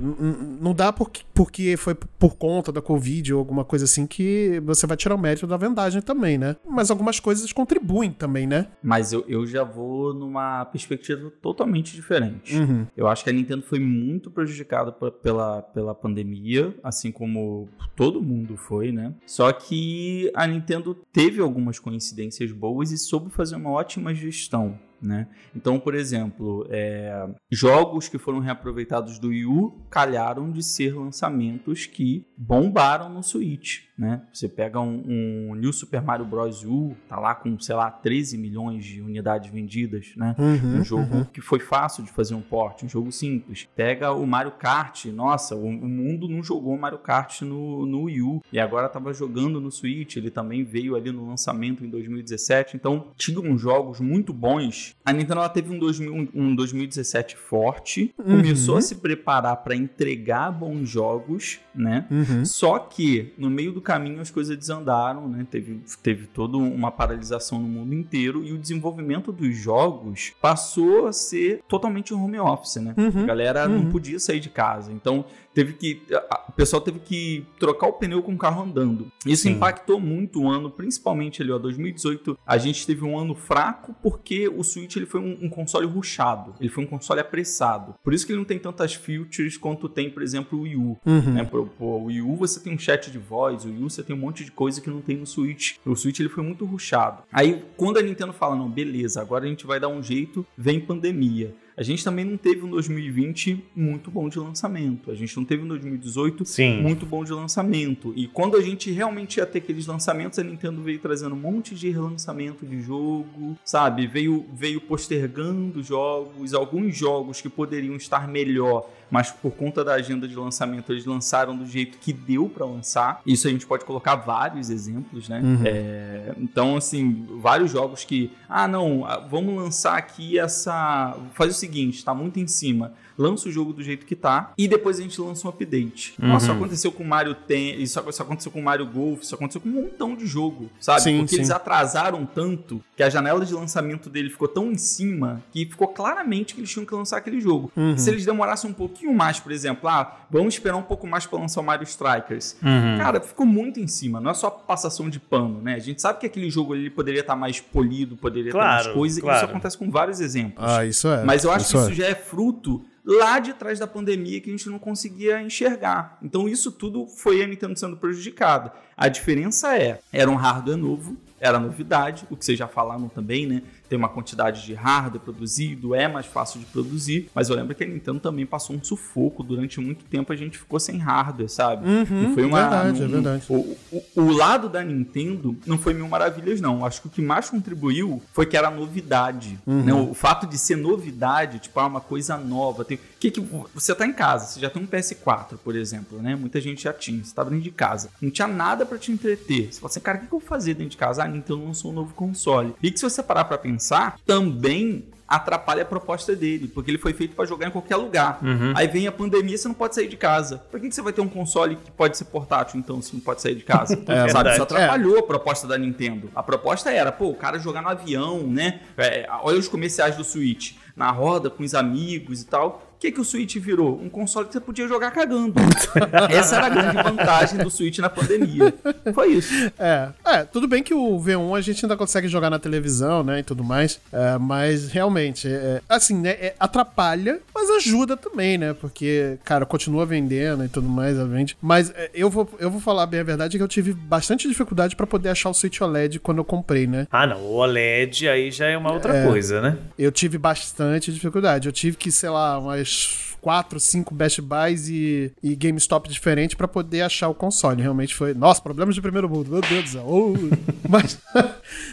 não dá porque, porque foi por conta da Covid ou alguma coisa assim que você vai tirar o mérito da vendagem também, né? Mas algumas coisas contribuem também, né? Mas eu, eu já vou numa perspectiva totalmente diferente. Uhum. Eu acho que a Nintendo foi muito prejudicada pela, pela pandemia, assim como todo mundo foi, né? Só que a Nintendo teve algumas coincidências boas e soube fazer uma ótima gestão. Né? Então, por exemplo, é, jogos que foram reaproveitados do Wii U calharam de ser lançamentos que bombaram no Switch. Né? Você pega um, um New Super Mario Bros. U, tá lá com, sei lá, 13 milhões de unidades vendidas, né? Uhum, Um jogo uhum. que foi fácil de fazer um port, um jogo simples. Pega o Mario Kart, nossa, o, o mundo não jogou Mario Kart no, no Wii U e agora tava jogando no Switch, ele também veio ali no lançamento em 2017, então tinham jogos muito bons. A Nintendo ela teve um, 2000 um- um 2017 forte, começou a se preparar para entregar bons jogos, né? Uhum. Só que no meio do caminho as coisas desandaram, né? Teve, teve toda uma paralisação no mundo inteiro e o desenvolvimento dos jogos passou a ser totalmente home office, né? Uhum. A galera não Uhum. podia sair de casa. Então teve que. O pessoal teve que trocar o pneu com o carro andando. Isso Sim. impactou muito o ano, principalmente ali, ó, 2018. A gente teve um ano fraco porque o Switch ele foi um, um console rushado. Ele foi um console apressado. Por isso que ele não tem tantas features quanto tem, por exemplo, o Wii U. Uhum. Né? Pro, pro Wii U você tem um chat de voz, o Wii U você tem um monte de coisa que não tem no Switch. O Switch ele foi muito rushado. Aí quando a Nintendo fala, não, beleza, agora a gente vai dar um jeito, vem pandemia. A gente também não teve um 2020 muito bom de lançamento. A gente não teve um 2018 Sim. muito bom de lançamento. E quando a gente realmente ia ter aqueles lançamentos, a Nintendo veio trazendo um monte de relançamento de jogo, sabe? Veio, veio postergando jogos, alguns jogos que poderiam estar melhor, mas por conta da agenda de lançamento eles lançaram do jeito que deu pra lançar. Isso a gente pode colocar vários exemplos, né? Uhum. É, então, assim, vários jogos que, ah, não, ah, vamos lançar aqui essa. Faz o seguinte, tá muito em cima. Lança o jogo do jeito que tá e depois a gente lança um update. Nossa, isso aconteceu com Mario Ten, isso, isso aconteceu com Mario Golf, isso aconteceu com um montão de jogo, sabe? Sim, Porque sim. eles atrasaram tanto que a janela de lançamento dele ficou tão em cima que ficou claramente que eles tinham que lançar aquele jogo. Uhum. Se eles demorassem um pouquinho mais, por exemplo, ah, vamos esperar um pouco mais pra lançar o Mario Strikers. Uhum. Cara, ficou muito em cima, não é só passação de pano, né? A gente sabe que aquele jogo ali poderia estar mais polido, poderia ter Claro, mais coisa, e claro. isso acontece com vários exemplos. Ah, isso é. Mas eu acho que isso é. já é fruto lá de trás da pandemia que a gente não conseguia enxergar. Então isso tudo foi a Nintendo sendo prejudicada. A diferença é, era um hardware novo, era novidade, o que vocês já falaram também, né? Tem uma quantidade de hardware produzido, é mais fácil de produzir, mas eu lembro que a Nintendo também passou um sufoco. Durante muito tempo a gente ficou sem hardware, sabe? Uhum, não foi uma. verdade, não- é verdade. O, o- o lado da Nintendo não foi mil maravilhas, não. Acho que o que mais contribuiu foi que era novidade. Uhum. né? O fato de ser novidade, tipo, é uma coisa nova. Tem, que, que você tá em casa, você já tem um PS4, por exemplo, né? Muita gente já tinha, você tá dentro de casa. Não tinha nada pra te entreter. Você fala assim, cara, o que, que eu vou fazer dentro de casa? Ah, a Nintendo lançou um novo console. E que se você parar pra pensar, também atrapalha a proposta dele, porque ele foi feito pra jogar em qualquer lugar. Uhum. Aí vem a pandemia, você não pode sair de casa. Por que, que você vai ter um console que pode ser portátil, então, se não pode sair de casa? É, Sabe, isso atrapalhou a proposta da Nintendo. A proposta era, pô, o cara jogar no avião, né? É, olha os comerciais do Switch. na roda com os amigos e tal. O que, que o Switch virou? Um console que você podia jogar cagando. Essa era a grande vantagem do Switch na pandemia. Foi isso. É, é, tudo bem que o V1 a gente ainda consegue jogar na televisão, né, e tudo mais, é, mas realmente, é, assim, né, é, atrapalha, mas ajuda também, né, porque, cara, continua vendendo e tudo mais, vende. Mas é, eu, vou, eu vou falar bem a verdade que eu tive bastante dificuldade pra poder achar o Switch OLED quando eu comprei, né. Ah, não. O OLED aí já é uma outra coisa, né? Eu tive bastante dificuldade. Eu tive que, sei lá, umas Peace. Quatro, cinco Best Buys e, e GameStop diferentes pra poder achar o console. Realmente foi. Nossa, problemas de primeiro mundo, meu Deus do céu. Oh. mas,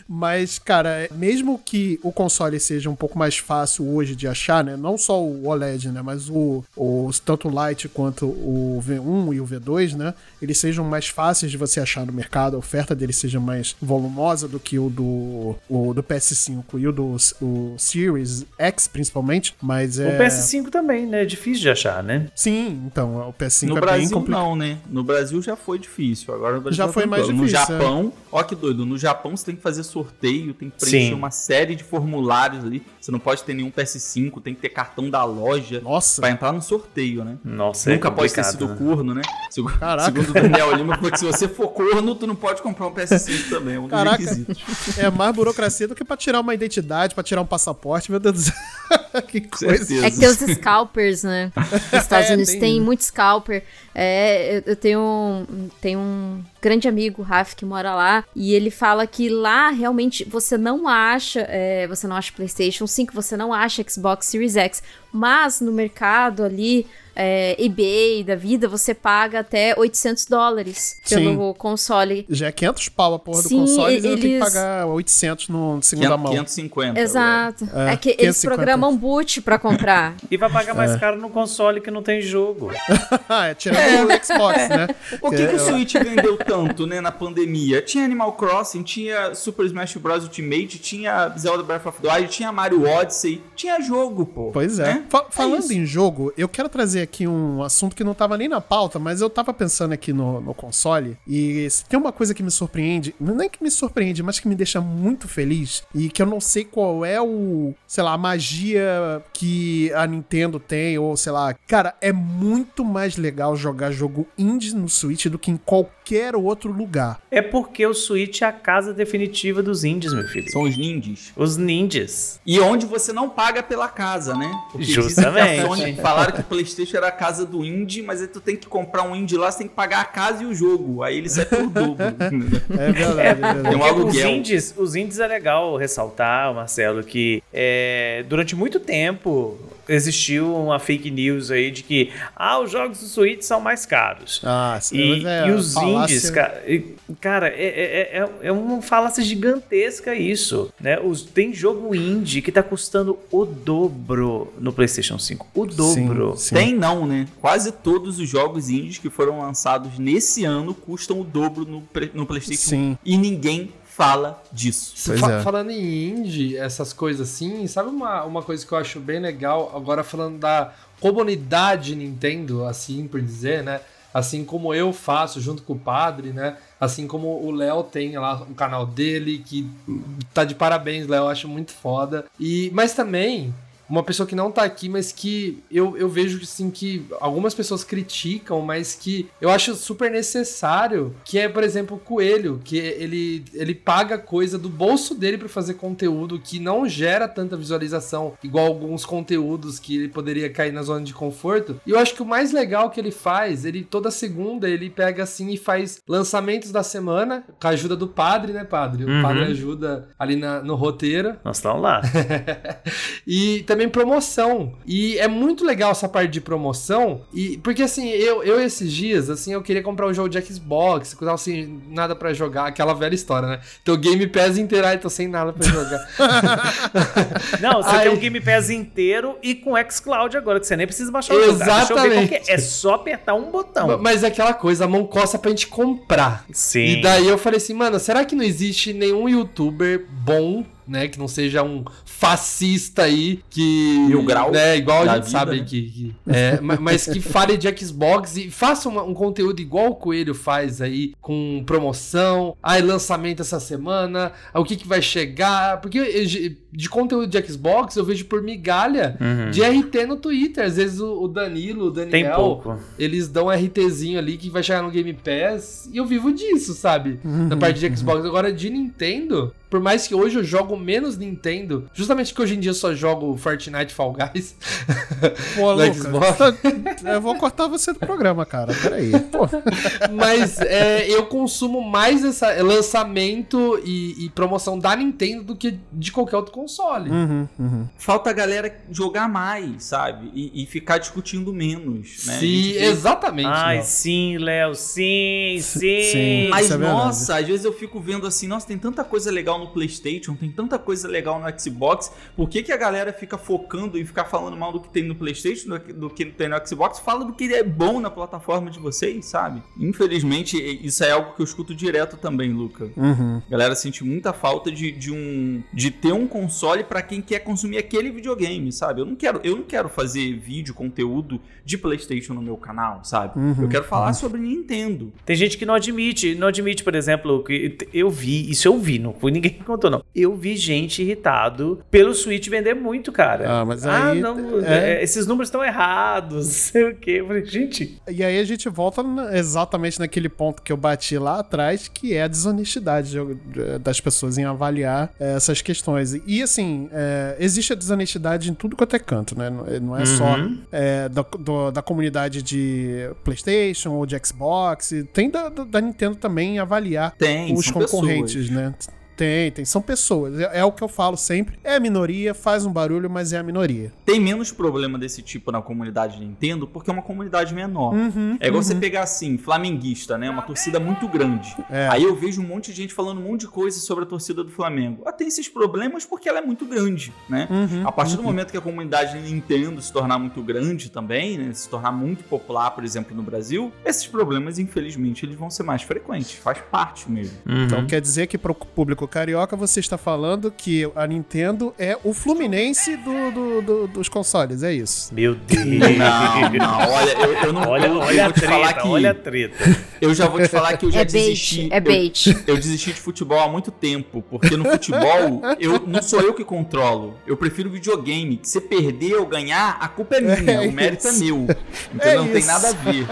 mas, cara, mesmo que o console seja um pouco mais fácil hoje de achar, né? Não só o OLED, né? Mas o, o tanto o Lite quanto o V1 e o V2, né? Eles sejam mais fáceis de você achar no mercado, a oferta deles seja mais volumosa do que o do, o do PS5 e o do o Series X, principalmente. Mas é. O PS5 também, né? É difícil de achar, né? Sim, então, o PS5 No é bem Brasil complicado. não, né? No Brasil já foi difícil. Agora no Brasil Já tá foi mais tranquilo. No difícil, Japão, ó que doido, no Japão você tem que fazer sorteio, tem que preencher Sim. uma série de formulários ali. Você não pode ter nenhum PS5, tem que ter cartão da loja Nossa. pra entrar no sorteio, né? Nossa, Nunca é pode ter sido né? corno, né? Segundo, Caraca. segundo o Daniel Lima, falou que se você for corno, tu não pode comprar um PS5 também. É um dos Caraca. requisitos. É mais burocracia do que pra tirar uma identidade, pra tirar um passaporte, meu Deus do céu. que coisa. Certeza. É que tem os scalpers, né? Nos Estados É, Unidos tem tem, muito scalper. É, eu, eu tenho, um, tenho um grande amigo, Raf, que mora lá, e ele fala que lá realmente você não acha, é, você não acha PlayStation 5, você não acha Xbox Series X, mas no mercado ali, é, eBay da vida, você paga até 800 dólares pelo console. Já é 500 pau a porra do Sim, console e eu tenho que eles- pagar 800 no segunda mão. 550. Exato. É, É, que eles 550. programam boot pra comprar. E vai pagar É. mais caro no console que não tem jogo. ah, é, tirando o Xbox, né? Por que, que o É, Switch vendeu tanto, né, na pandemia? Tinha Animal Crossing, tinha Super Smash Bros. Ultimate, tinha Zelda Breath of the Wild, tinha Mario Odyssey, tinha jogo, pô. Pois é. né? Fa- É falando isso. em jogo, eu quero trazer aqui um assunto que não tava nem na pauta, mas eu tava pensando aqui no, no console. E se tem uma coisa que me surpreende, não é que me surpreende, mas que me deixa muito feliz. E que eu não sei qual é o, sei lá, a magia que a Nintendo tem, ou sei lá. Cara, é muito mais legal jogar jogo indie no Switch do que em qualquer outro lugar. É porque o Switch é a casa definitiva dos indies, meu filho. São os ninjas. Os ninjas. E onde você não paga pela casa, né? Porque que Justamente. a Sony falaram que o PlayStation era a casa do indie, mas aí tu tem que comprar um indie lá, você tem que pagar a casa e o jogo. Aí ele sai pelo dobro. É verdade, é verdade. Tem um Porque os indies, os indies é legal ressaltar, Marcelo, que é, durante muito tempo existiu uma fake news aí de que ah, os jogos do Switch são mais caros. Ah, sim, E, é e os falácia- indies, cara, cara é, é, é, é uma falácia gigantesca isso, né? Os, tem jogo indie que tá custando o dobro no PlayStation 5. O dobro. Sim, sim. Tem não, né? Quase todos os jogos indies que foram lançados nesse ano custam o dobro no, no PlayStation Sim. e ninguém fala disso. Fa- é. Falando em indie, essas coisas assim, sabe uma, uma coisa que eu acho bem legal, agora falando da comunidade Nintendo, assim por dizer, né? Assim como eu faço junto com o padre, né? Assim como o Léo tem lá o canal dele, que tá de parabéns, Léo, eu acho muito foda. E, mas também, uma pessoa que não tá aqui, mas que eu, eu vejo assim que algumas pessoas criticam, mas que eu acho super necessário, que é, por exemplo, o Coelho, que ele, ele paga coisa do bolso dele pra fazer conteúdo que não gera tanta visualização, igual alguns conteúdos que ele poderia cair na zona de conforto. E eu acho que o mais legal que ele faz, ele toda segunda ele pega assim e faz lançamentos da semana, com a ajuda do padre, né, padre? O Uhum. padre ajuda ali na- no roteiro. Nós estamos lá. e também promoção. E é muito legal essa parte de promoção. E porque assim, eu, eu esses dias, assim, eu queria comprar um jogo de Xbox, tava assim, nada pra jogar, aquela velha história, né? Teu Game Pass inteiro, aí tô sem nada pra jogar. Não, você Ai. tem um Game Pass inteiro e com xCloud agora, que você nem precisa baixar o jogo. Exatamente. é. É só apertar um botão. Mas é aquela coisa, a mão coça pra gente comprar. Sim. E daí eu falei assim, mano, será que não existe nenhum youtuber bom né? Que não seja um fascista aí que. Mil grau né, Igual a gente vida, sabe né? que. que- é, ma- mas que fale de Xbox e faça uma- um conteúdo igual o Coelho faz aí, com promoção, aí lançamento essa semana, o que, que vai chegar. Porque de conteúdo de Xbox eu vejo por migalha de RT no Twitter. Às vezes o o Danilo, o Daniel. Tem pouco. Eles dão um RTzinho ali que vai chegar no Game Pass e eu vivo disso, sabe? Na parte de Xbox. Agora, de Nintendo, por mais que hoje eu jogo menos Nintendo, justamente que hoje em dia eu só jogo Fortnite Fall Guys. Pô, Lucas, tá- eu vou cortar você do programa, cara. Peraí. Pô, Mas é, eu consumo mais essa lançamento e, e promoção da Nintendo do que de qualquer outro console. uhum, uhum. Falta a galera jogar mais, sabe? E, e ficar discutindo menos, né? Sim, gente exatamente. Ai, Léo. sim, Léo, sim, sim. sim. Mas é verdade. nossa, às vezes eu fico vendo assim, nossa, tem tanta coisa legal no PlayStation, tem tanta coisa legal no Xbox. Por que, que a galera fica focando e ficar falando mal do que tem no PlayStation, do que, do que tem no Xbox? Fala do que é bom na plataforma de vocês, sabe? Infelizmente, isso é algo que eu escuto direto também, Luca. Uhum. A galera sente muita falta de, de um de ter um console pra quem quer consumir aquele videogame, sabe? Eu não quero, eu não quero fazer vídeo, conteúdo de PlayStation no meu canal, sabe? Uhum. Eu quero falar sobre Nintendo. Tem gente que não admite, não admite, por exemplo, que eu vi, isso eu vi, não foi ninguém que contou, não. Eu vi gente irritado pelo Switch vender muito, cara. Ah, mas aí- não, é. é, esses números estão errados, sei o quê. Eu falei, gente, E aí a gente volta exatamente naquele ponto que eu bati lá atrás, que é a desonestidade de- das pessoas em avaliar eh, essas questões. E assim, eh, existe a desonestidade em tudo quanto é canto, né? Não- Não é só eh, da, do- da comunidade de PlayStation ou de Xbox, tem da, da- Nintendo também em avaliar Tem, os concorrentes, pessoas. né? Tem, tem. São pessoas. É, é o que eu falo sempre. É a minoria, faz um barulho, mas é a minoria. Tem menos problema desse tipo na comunidade Nintendo porque é uma comunidade menor. Uhum, É igual você pegar assim, flamenguista, né? Uma torcida muito grande. É. Aí eu vejo um monte de gente falando um monte de coisa sobre a torcida do Flamengo. Ela tem esses problemas porque ela é muito grande, né? Uhum, a partir do momento que a comunidade Nintendo se tornar muito grande também, né? Se tornar muito popular, por exemplo, no Brasil, esses problemas, infelizmente, eles vão ser mais frequentes. Faz parte mesmo. Então quer dizer que pro público carioca você está falando que a Nintendo é o Fluminense do, do- do- dos consoles, é isso. meu Deus. Não, não, olha, eu, eu não Olha, eu, eu olha a vou te falar treta, que olha a treta. eu já vou te falar que eu já É desisti. bait, é eu- bait. Eu desisti de futebol há muito tempo, porque no futebol eu não sou eu que controlo. Eu prefiro videogame. Que se perder ou ganhar, a culpa é minha, É o mérito isso. é meu. Entendeu? É não tem isso. nada a ver.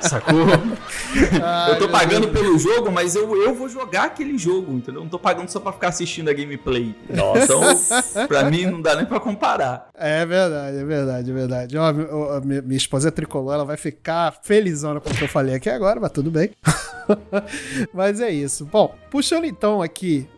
Sacou? eu tô pagando pelo jogo, mas eu, eu vou jogar aquele jogo, entendeu? Não tô pagando só pra ficar assistindo a gameplay. Nossa. Então, pra mim, não dá nem pra comparar. É verdade, é verdade, é verdade. Ó, minha, minha esposa é tricolor, ela vai ficar felizona com o que eu falei aqui agora, mas tudo bem. mas é isso. Bom, puxando então aqui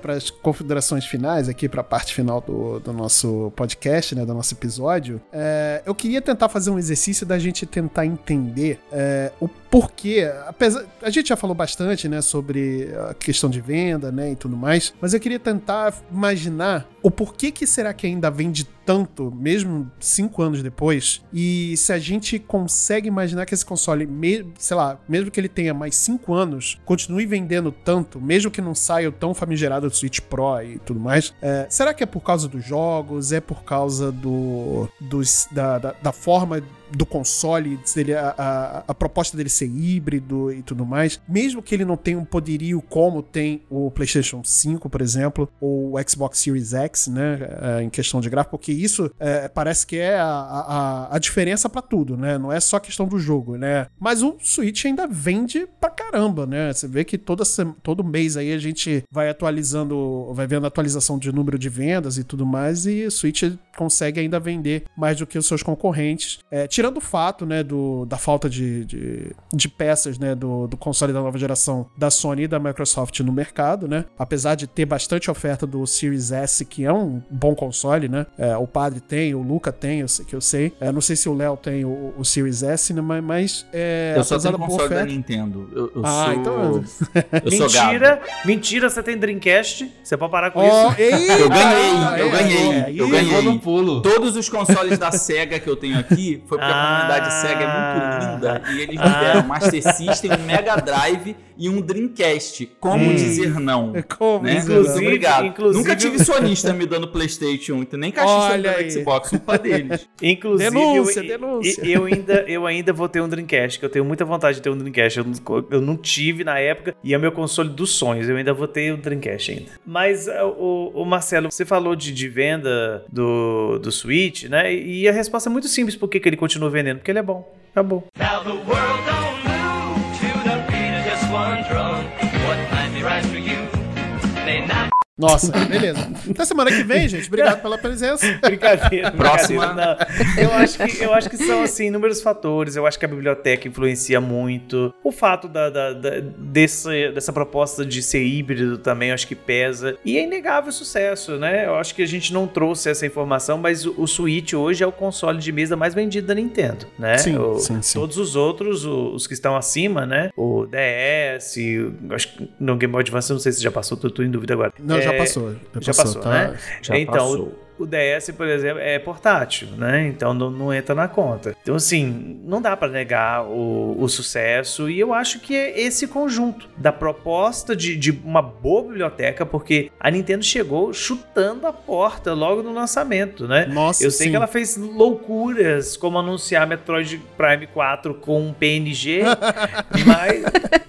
para as configurações finais, aqui para a parte final do, do nosso podcast, né, do nosso episódio, é, eu queria tentar fazer um exercício da gente tentar entender é, o porquê. Apesar, a gente já falou bastante, né, sobre a questão de venda, né, e tudo mais, mas eu queria tentar imaginar o porquê que será que ainda vende tanto, mesmo cinco anos depois, e se a gente consegue imaginar que esse console, sei lá, mesmo que ele tenha mais cinco anos, continue vendendo tanto, mesmo que não saia o tão famigerado do Switch Pro e tudo mais, é, será que é por causa dos jogos? É por causa do, da, da, da forma do console, dele, a, a, a proposta dele ser híbrido e tudo mais, mesmo que ele não tenha um poderio como tem o PlayStation 5, por exemplo, ou o Xbox Series X, né, é, em questão de gráfico, porque isso é, parece que é a, a, a diferença pra tudo, né, não é só questão do jogo, né, mas o Switch ainda vende pra caramba, né, você vê que toda, todo mês aí a gente vai atualizando, vai vendo atualização de número de vendas e tudo mais, e o Switch consegue ainda vender mais do que os seus concorrentes, é, tirando o fato, né, do, da falta de, de, de peças, né, do, do console da nova geração da Sony e da Microsoft no mercado, né, apesar de ter bastante oferta do Series S, que é um bom console, né? É, o Padre tem, o Luca tem, eu sei, que eu sei. É, não sei se o Léo tem o, o Series S, né? Mas, mas é, Eu só tenho console da Nintendo. Eu, eu Ah, sou... então- Eu sou gado. Mentira, mentira, você tem Dreamcast. Você pode parar com Ó, isso. ei, Eu ganhei, ah, eu é, ganhei, é, eu ganhei. No pulo. Todos os consoles da SEGA que eu tenho aqui foi porque Ah. a comunidade SEGA é muito linda e eles me deram um Master System, um Mega Drive e um Dreamcast. Como dizer não? Como Né? dizer não? obrigado. inclusive- Nunca tive sonista me dando PlayStation, então nem caixista me dando aí. Xbox, culpa deles. Inclusive, Denúncia, eu, denúncia. Eu, ainda, eu ainda vou ter um Dreamcast, que eu tenho muita vontade de ter um Dreamcast. Eu, não- eu não tive na época e é o meu console dos sonhos. Eu ainda vou ter um Dreamcast ainda. Mas, uh, o, o Marcelo, você falou de, de venda do, do Switch, né? E a resposta é muito simples por que que ele continua vendendo. Porque ele é bom. Acabou. Now Nossa, beleza. Até semana que vem, gente. Obrigado pela presença. Brincadeira, Próxima. brincadeira. Eu acho, que, eu acho que são, assim, inúmeros fatores. Eu acho que a biblioteca influencia muito. O fato da, da- da- desse, dessa proposta de ser híbrido também, eu acho que pesa. E é inegável o sucesso, né? Eu acho que a gente não trouxe essa informação, mas o, o Switch hoje é o console de mesa mais vendido da Nintendo, né? Sim, O- sim, sim. Todos os outros, o- os que estão acima, né? O DS, o- acho que no Game Boy Advance, não sei se já passou, tô, tô em dúvida agora. Não, já passou. já passou, tá? né? Já então, passou. O DS, por exemplo, é portátil, né? Então não, não entra na conta. Então, assim, não dá pra negar o, o sucesso. E eu acho que é esse conjunto da proposta de, de uma boa biblioteca, porque a Nintendo chegou chutando a porta logo no lançamento, né? Nossa, Eu sei sim. que ela fez loucuras, como anunciar Metroid Prime 4 com um PNG, mas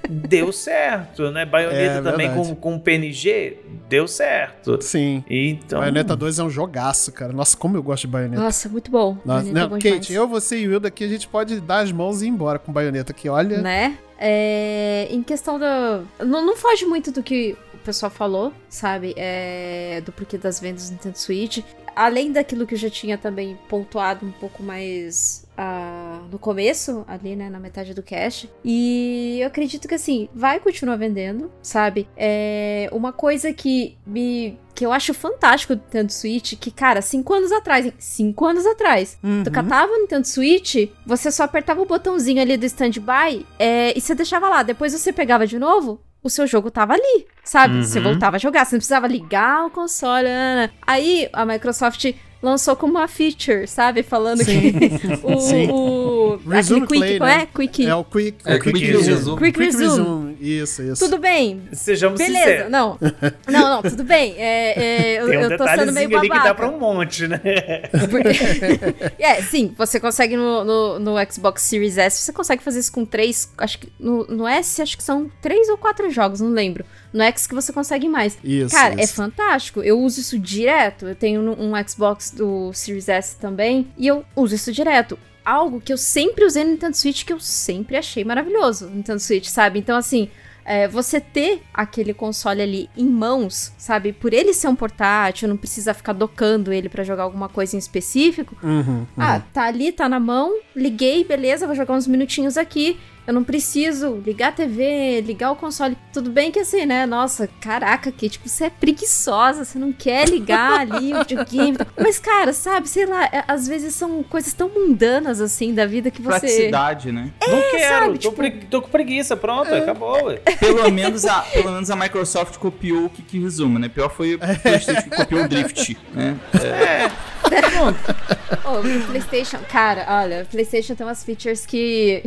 deu certo, né? Bayonetta É, também com, com PNG, deu certo. Sim. Então, Bayonetta 2 é um jogaço, cara. Nossa, como eu gosto de Bayonetta. Nossa, muito bom. Nossa, é não, bom Kate, demais. eu, você e o Wilda aqui, a gente pode dar as mãos e ir embora com Bayonetta aqui, olha. Né? É, em questão da. Não, não foge muito do que o pessoal falou, sabe? É, do porquê das vendas do Nintendo Switch. Além daquilo que eu já tinha também pontuado um pouco mais ah, no começo, ali, né? Na metade do cast. E eu acredito que assim, vai continuar vendendo, sabe? É uma coisa que me. Que eu acho fantástico do Nintendo Switch, que, cara, cinco anos atrás, hein? Cinco anos atrás, Uhum. Tu catava o Nintendo Switch, você só apertava o botãozinho ali do standby é, e você deixava lá. Depois você pegava de novo, o seu jogo tava ali, sabe? Uhum. Você voltava a jogar, você não precisava ligar o console. Aí a Microsoft lançou como uma feature, sabe? Falando Sim. que o, Sim. o Resume aquele quick, play, qual né? é? Quick. É o Quick, É, o quick, Quick Resume. Resume. Quick Resume. Isso, isso. Tudo bem, Sejamos beleza. sinceros. Não, não, não, tudo bem. É, é, eu, Tem um eu tô sendo meio detalhezinho ali babaca. que dá pra um monte, né? Porque- é, sim, você consegue no, no, no Xbox Series S, você consegue fazer isso com três. Acho que no, no S, acho que são três ou quatro jogos, não lembro. No X que você consegue mais. Isso, Cara, é isso. fantástico. Eu uso isso direto. Eu tenho um um Xbox do Series S também. E eu uso isso direto. Algo que eu sempre usei no Nintendo Switch, que eu sempre achei maravilhoso no Nintendo Switch, sabe? Então, assim, é, você ter aquele console ali em mãos, sabe? Por ele ser um portátil, não precisa ficar docando ele pra jogar alguma coisa em específico. Uhum, uhum. Ah, tá ali, tá na mão, liguei, beleza, vou jogar uns minutinhos aqui. Eu não preciso ligar a TV, ligar o console. Tudo bem que assim, né? Nossa, caraca, Kate, você é preguiçosa, você não quer ligar ali o videogame. Mas, cara, sabe, sei lá, é- às vezes são coisas tão mundanas assim da vida que você. Praticidade, né? Não quero, sabe, tô, tipo- pregui- tô com preguiça, pronto, acabou. ué. Pelo menos, a, pelo menos a Microsoft copiou o Kick Resume, né? Pior foi o PlayStation que copiou o Drift, né? Ô, o PlayStation, cara, olha, o PlayStation tem umas features que.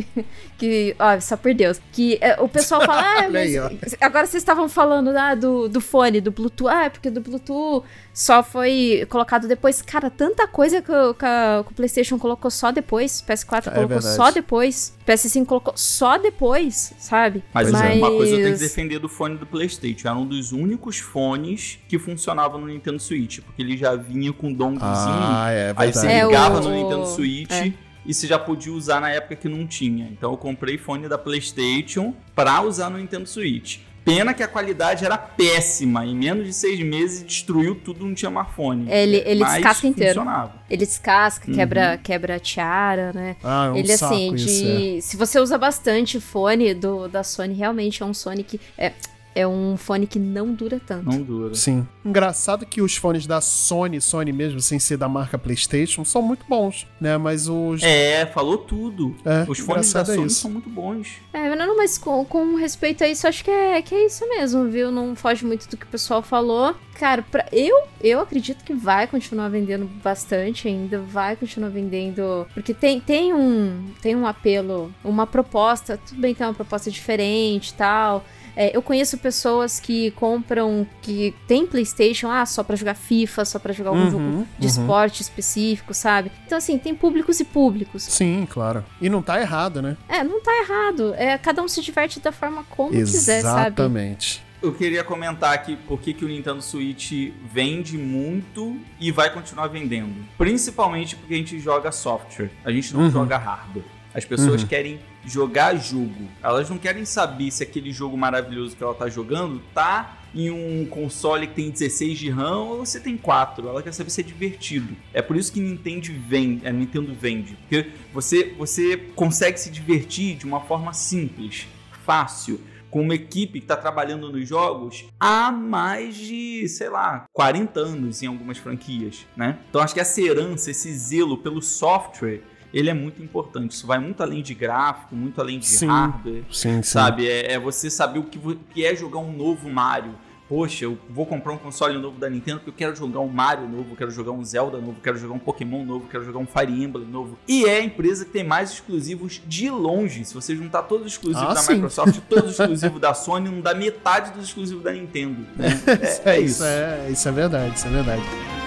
que. Ó, só por Deus. Que é, o pessoal fala, ah, mas. Agora vocês estavam falando ah, do, do fone, do Bluetooth. Ah, é porque do Bluetooth só foi colocado depois. Cara, tanta coisa que, o- que o PlayStation colocou só depois. PS4 É colocou verdade. só depois. PS5 colocou só depois, sabe? Mas, uma coisa eu tenho que defender do fone do PlayStation. Era um dos únicos fones que funcionava no Nintendo Switch, porque ele já vinha com donglezinho. Ah, é Aí você verdade. É, ligava o- no Nintendo Switch é. e você já podia usar na época que não tinha. Então eu comprei fone da PlayStation pra usar no Nintendo Switch. Pena que a qualidade era péssima. Em menos de seis meses destruiu tudo, não tinha mais fone. Ele- ele Mas descasca inteiro. funcionava. Ele descasca, quebra, quebra a tiara, né? Ah, é um ele saco assim, isso, de. Se você usa bastante fone do, da Sony, realmente é um Sony que. É, é um fone que não dura tanto. Não dura. Sim. Engraçado que os fones da Sony, Sony mesmo, sem ser da marca PlayStation, são muito bons, né? Mas os. É, falou tudo. É, Os fones da é Sony são muito bons. É, não, mas com, com respeito a isso, acho que é, que é isso mesmo, viu? Não foge muito do que o pessoal falou. Cara, pra, eu, eu acredito que vai continuar vendendo bastante ainda, vai continuar vendendo. Porque tem, tem, um, tem um apelo, uma proposta, tudo bem que é uma proposta diferente e tal. É, eu conheço pessoas que compram, que tem PlayStation, ah, só pra jogar FIFA, só pra jogar algum Uhum, jogo de uhum. esporte específico, sabe? Então, assim, tem públicos e públicos. Sim, claro. E não tá errado, né? É, não tá errado. É, cada um se diverte da forma como quiser, sabe? Exatamente. Eu queria comentar aqui por que, que o Nintendo Switch vende muito e vai continuar vendendo. Principalmente porque a gente joga software, a gente não Uhum. joga hardware. As pessoas Uhum. querem jogar jogo. Elas não querem saber se aquele jogo maravilhoso que ela tá jogando tá em um console que tem 16 de RAM ou você tem 4. Ela quer saber se é divertido. É por isso que Nintendo vende, a Nintendo vende. Porque você, você consegue se divertir de uma forma simples, fácil com uma equipe que está trabalhando nos jogos há mais de, sei lá, 40 anos em algumas franquias, né? Então acho que essa herança, esse zelo pelo software, ele é muito importante. Isso vai muito além de gráfico, muito além de Sim. hardware, Sim, sim. sabe? É, é você saber o que, que é jogar um novo Mario. Poxa, eu vou comprar um console novo da Nintendo porque eu quero jogar um Mario novo, quero jogar um Zelda novo, quero jogar um Pokémon novo, quero jogar um Fire Emblem novo. E é a empresa que tem mais exclusivos de longe. Se você juntar todos os exclusivos Ah, da sim. Microsoft, todos os exclusivos da Sony, não dá metade dos exclusivos da Nintendo. né? Isso é, isso. é, isso é verdade, isso é verdade.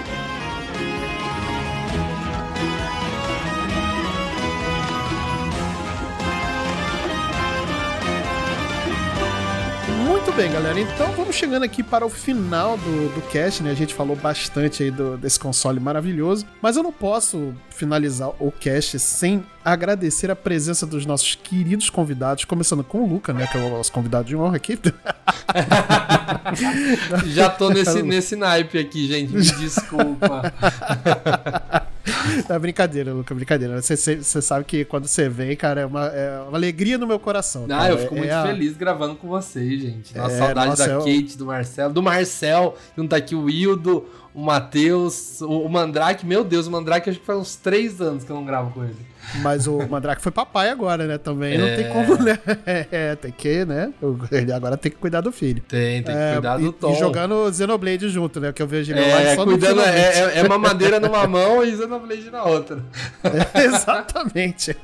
Bem, galera. Então vamos chegando aqui para o final do, do cast, né? A gente falou bastante aí do- desse console maravilhoso, mas eu não posso finalizar o cast sem agradecer a presença dos nossos queridos convidados, começando com o Luca, né? Que é o nosso convidado de honra aqui. Já tô nesse, nesse naipe aqui, gente. Me desculpa. É brincadeira, Luca, brincadeira. Você, você- sabe que quando você vem, cara, é uma, é uma alegria no meu coração. Ah, cara. eu fico É muito a- feliz gravando com vocês, gente. Nossa, É, saudade nossa, da eu- Kate, do Marcelo. Do Marcel, não tá aqui, o Wildo, o Matheus, o, o Mandrake. Meu Deus, o Mandrake acho que faz uns três anos que eu não gravo com ele. Mas o Mandrake foi papai agora, né? Também não É. tem como, né? É, tem que, né? Ele agora tem que cuidar do filho. Tem, tem que É, cuidar e, do Tom. e jogando Xenoblade junto, né? Que eu vejo ele É, lá só no cuidando, é, é, é mamadeira numa mão e Xenoblade na outra. Exatamente.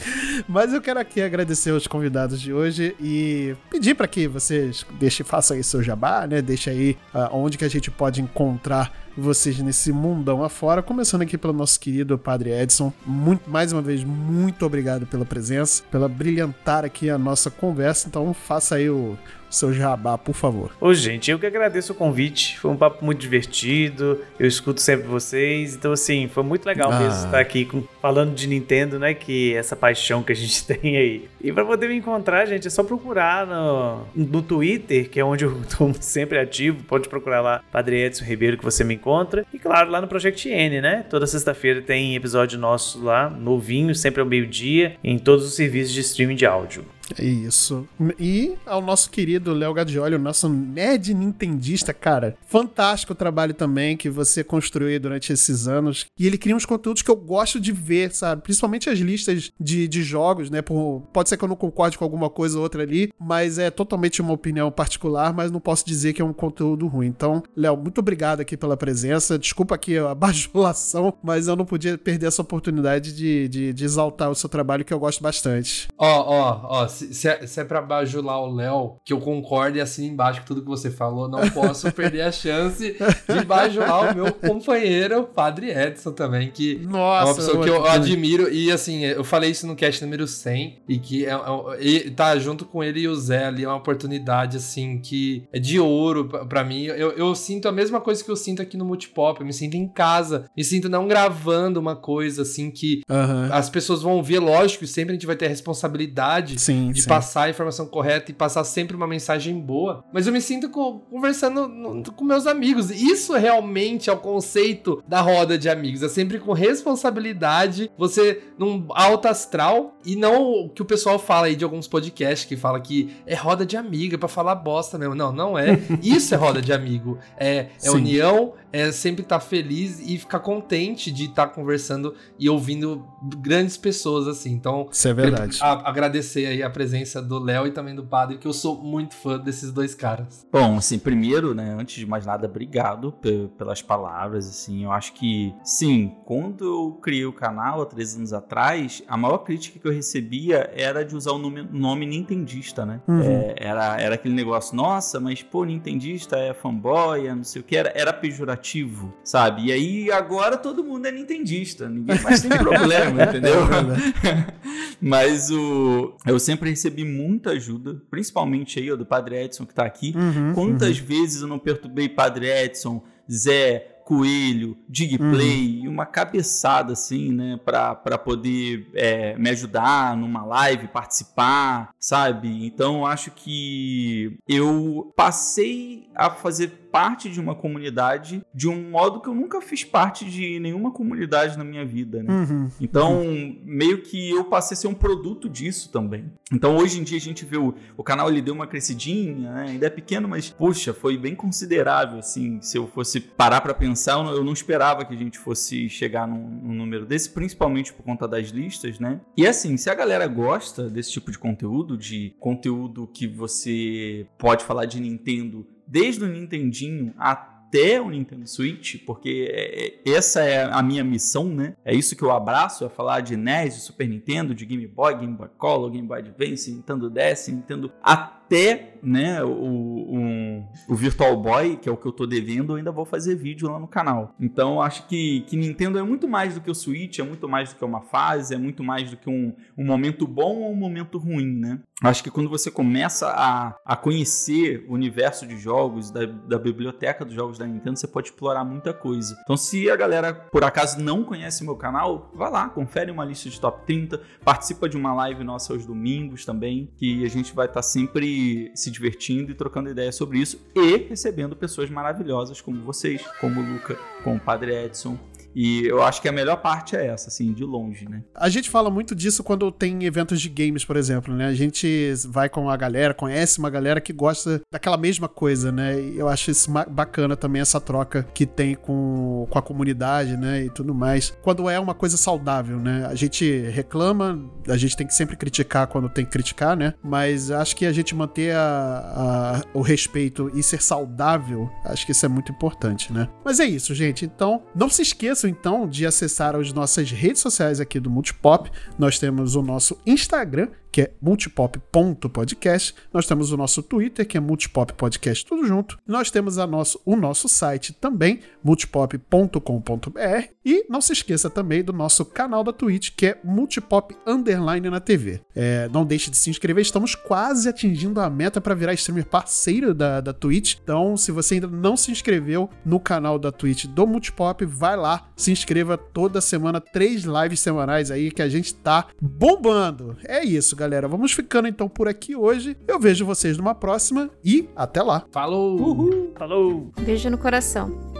Mas eu quero aqui agradecer os convidados de hoje e pedir para que vocês deixem, façam aí seu jabá, né? Deixa aí ah, onde que a gente pode encontrar vocês nesse mundão afora. Começando aqui pelo nosso querido Padre Edson. Muito, mais uma vez, muito obrigado pela presença, pela brilhantar aqui a nossa conversa. Então faça aí o seu jabá, por favor. Ô, gente, eu que agradeço o convite. Foi um papo muito divertido. Eu escuto sempre vocês. Então, assim, foi muito legal Ah. mesmo estar aqui com- falando de Nintendo, né? Que essa paixão que a gente tem aí. E pra poder me encontrar, gente, é só procurar no, no Twitter, que é onde eu tô sempre ativo. Pode procurar lá, Padre Edson Ribeiro, que você me encontra. E, claro, lá no Project N, né? Toda sexta-feira tem episódio nosso lá, novinho, sempre ao meio-dia, em todos os serviços de streaming de áudio. É isso. E ao nosso querido Léo Gadioli, o nosso nerd nintendista, cara. Fantástico o trabalho também que você construiu durante esses anos. E ele cria uns conteúdos que eu gosto de ver, sabe? Principalmente as listas de, de jogos, né? Por- pode ser que eu não concorde com alguma coisa ou outra ali, mas é totalmente uma opinião particular, mas não posso dizer que é um conteúdo ruim. Então, Léo, muito obrigado aqui pela presença. Desculpa aqui a bajulação, mas eu não podia perder essa oportunidade de, de, de exaltar o seu trabalho que eu gosto bastante. Ó, ó, ó, se, se é, se é pra bajular o Léo, que eu concordo e assim embaixo com tudo que você falou, não posso perder a chance de bajular o meu companheiro, o Padre Edson também, que é Nossa, uma pessoa que eu admiro. E assim, eu falei isso no cast número 100, e que é, é- tá junto com ele e o Zé ali, é uma oportunidade assim que é de ouro pra, pra mim. Eu, eu sinto a mesma coisa que eu sinto aqui no Multipop, eu me sinto em casa, me sinto não gravando uma coisa assim que Aham. as pessoas vão ver, lógico, e sempre a gente vai ter a responsabilidade Sim. Sim, de sim. passar a informação correta e passar sempre uma mensagem boa. Mas eu me sinto co- conversando no- com meus amigos. Isso realmente é o conceito da roda de amigos. É sempre com responsabilidade, você num alto astral e não o que o pessoal fala aí de alguns podcasts que fala que é roda de amigo, é pra falar bosta mesmo. Não, não é. Isso é roda de amigo. É, é Sim. união, é sempre estar feliz e ficar contente de estar conversando e ouvindo grandes pessoas assim. Então, Isso é verdade. a- agradecer aí a presença do Léo e também do Padre, que eu sou muito fã desses dois caras. Bom, assim, primeiro, né, antes de mais nada, obrigado pe- pelas palavras, assim, eu acho que, sim, quando eu criei o canal há três anos atrás, a maior crítica que eu recebia era de usar o nome, nome nintendista, né? Uhum. É, era, era aquele negócio, nossa, mas pô, nintendista é fanboy, é não sei o que, era, era pejorativo, sabe? E aí agora todo mundo é nintendista, ninguém mais tem problema, entendeu? Mas o, eu sempre recebi muita ajuda, principalmente aí ó, do Padre Edson que tá aqui. Uhum, Quantas vezes eu não perturbei Padre Edson, Zé, Coelho, Digplay, e uma cabeçada assim, né, pra, pra poder é, me ajudar numa live, participar, sabe? Então eu acho que eu passei a fazer parte de uma comunidade de um modo que eu nunca fiz parte de nenhuma comunidade na minha vida, né? Uhum. Então, meio que eu passei a ser um produto disso também. Então, hoje em dia, a gente vê o, o canal, ele deu uma crescidinha, né? ainda é pequeno, mas, puxa, foi bem considerável, assim. Se eu fosse parar pra pensar, eu não, eu não esperava que a gente fosse chegar num, num número desse, principalmente por conta das listas, né? E assim, se a galera gosta desse tipo de conteúdo, de conteúdo que você pode falar de Nintendo desde o Nintendinho até o Nintendo Switch, porque é- é- essa é a minha missão, né? É isso que eu abraço, é falar de NES, de Super Nintendo, de Game Boy, Game Boy Color, Game Boy Advance, Nintendo DS, Nintendo até, né, o, o, o Virtual Boy, que é o que eu tô devendo, eu ainda vou fazer vídeo lá no canal. Então acho que, que Nintendo é muito mais do que o Switch, é muito mais do que uma fase, é muito mais do que um, um momento bom ou um momento ruim, né? Acho que quando você começa a, a conhecer o universo de jogos, da, da biblioteca dos jogos da Nintendo, você pode explorar muita coisa. Então, se a galera por acaso não conhece meu canal, vai lá, confere uma lista de top 30, participa de uma live nossa aos domingos também, que a gente vai estar sempre se divertindo e trocando ideias sobre isso e recebendo pessoas maravilhosas como vocês, como o Luca, como o Padre Edson. E eu acho que a melhor parte é essa, assim, de longe, né? A gente fala muito disso quando tem eventos de games, por exemplo, né? A gente vai com a galera, conhece uma galera que gosta daquela mesma coisa, né? E eu acho isso bacana também, essa troca que tem com, com a comunidade, né? E tudo mais. Quando é uma coisa saudável, né? A gente reclama, a gente tem que sempre criticar quando tem que criticar, né? Mas acho que a gente manter a- a- o respeito e ser saudável, acho que isso é muito importante, né? Mas é isso, gente. Então, não se esqueçam então de acessar as nossas redes sociais aqui do Multipop. Nós temos o nosso Instagram, que é multipop.podcast. Nós temos o nosso Twitter, que é multipop podcast tudo junto. Nós temos a nosso, o nosso site também, multipop.com.br. E não se esqueça também do nosso canal da Twitch, que é multipop underline na TV. É, não deixe de se inscrever, estamos quase atingindo a meta para virar streamer parceiro da, da Twitch. Então, se você ainda não se inscreveu no canal da Twitch do Multipop, vai lá, se inscreva toda semana, três lives semanais aí que a gente tá bombando. É isso, galera. Vamos ficando então por aqui hoje. Eu vejo vocês numa próxima e até lá. Falou! Falou! Beijo no coração.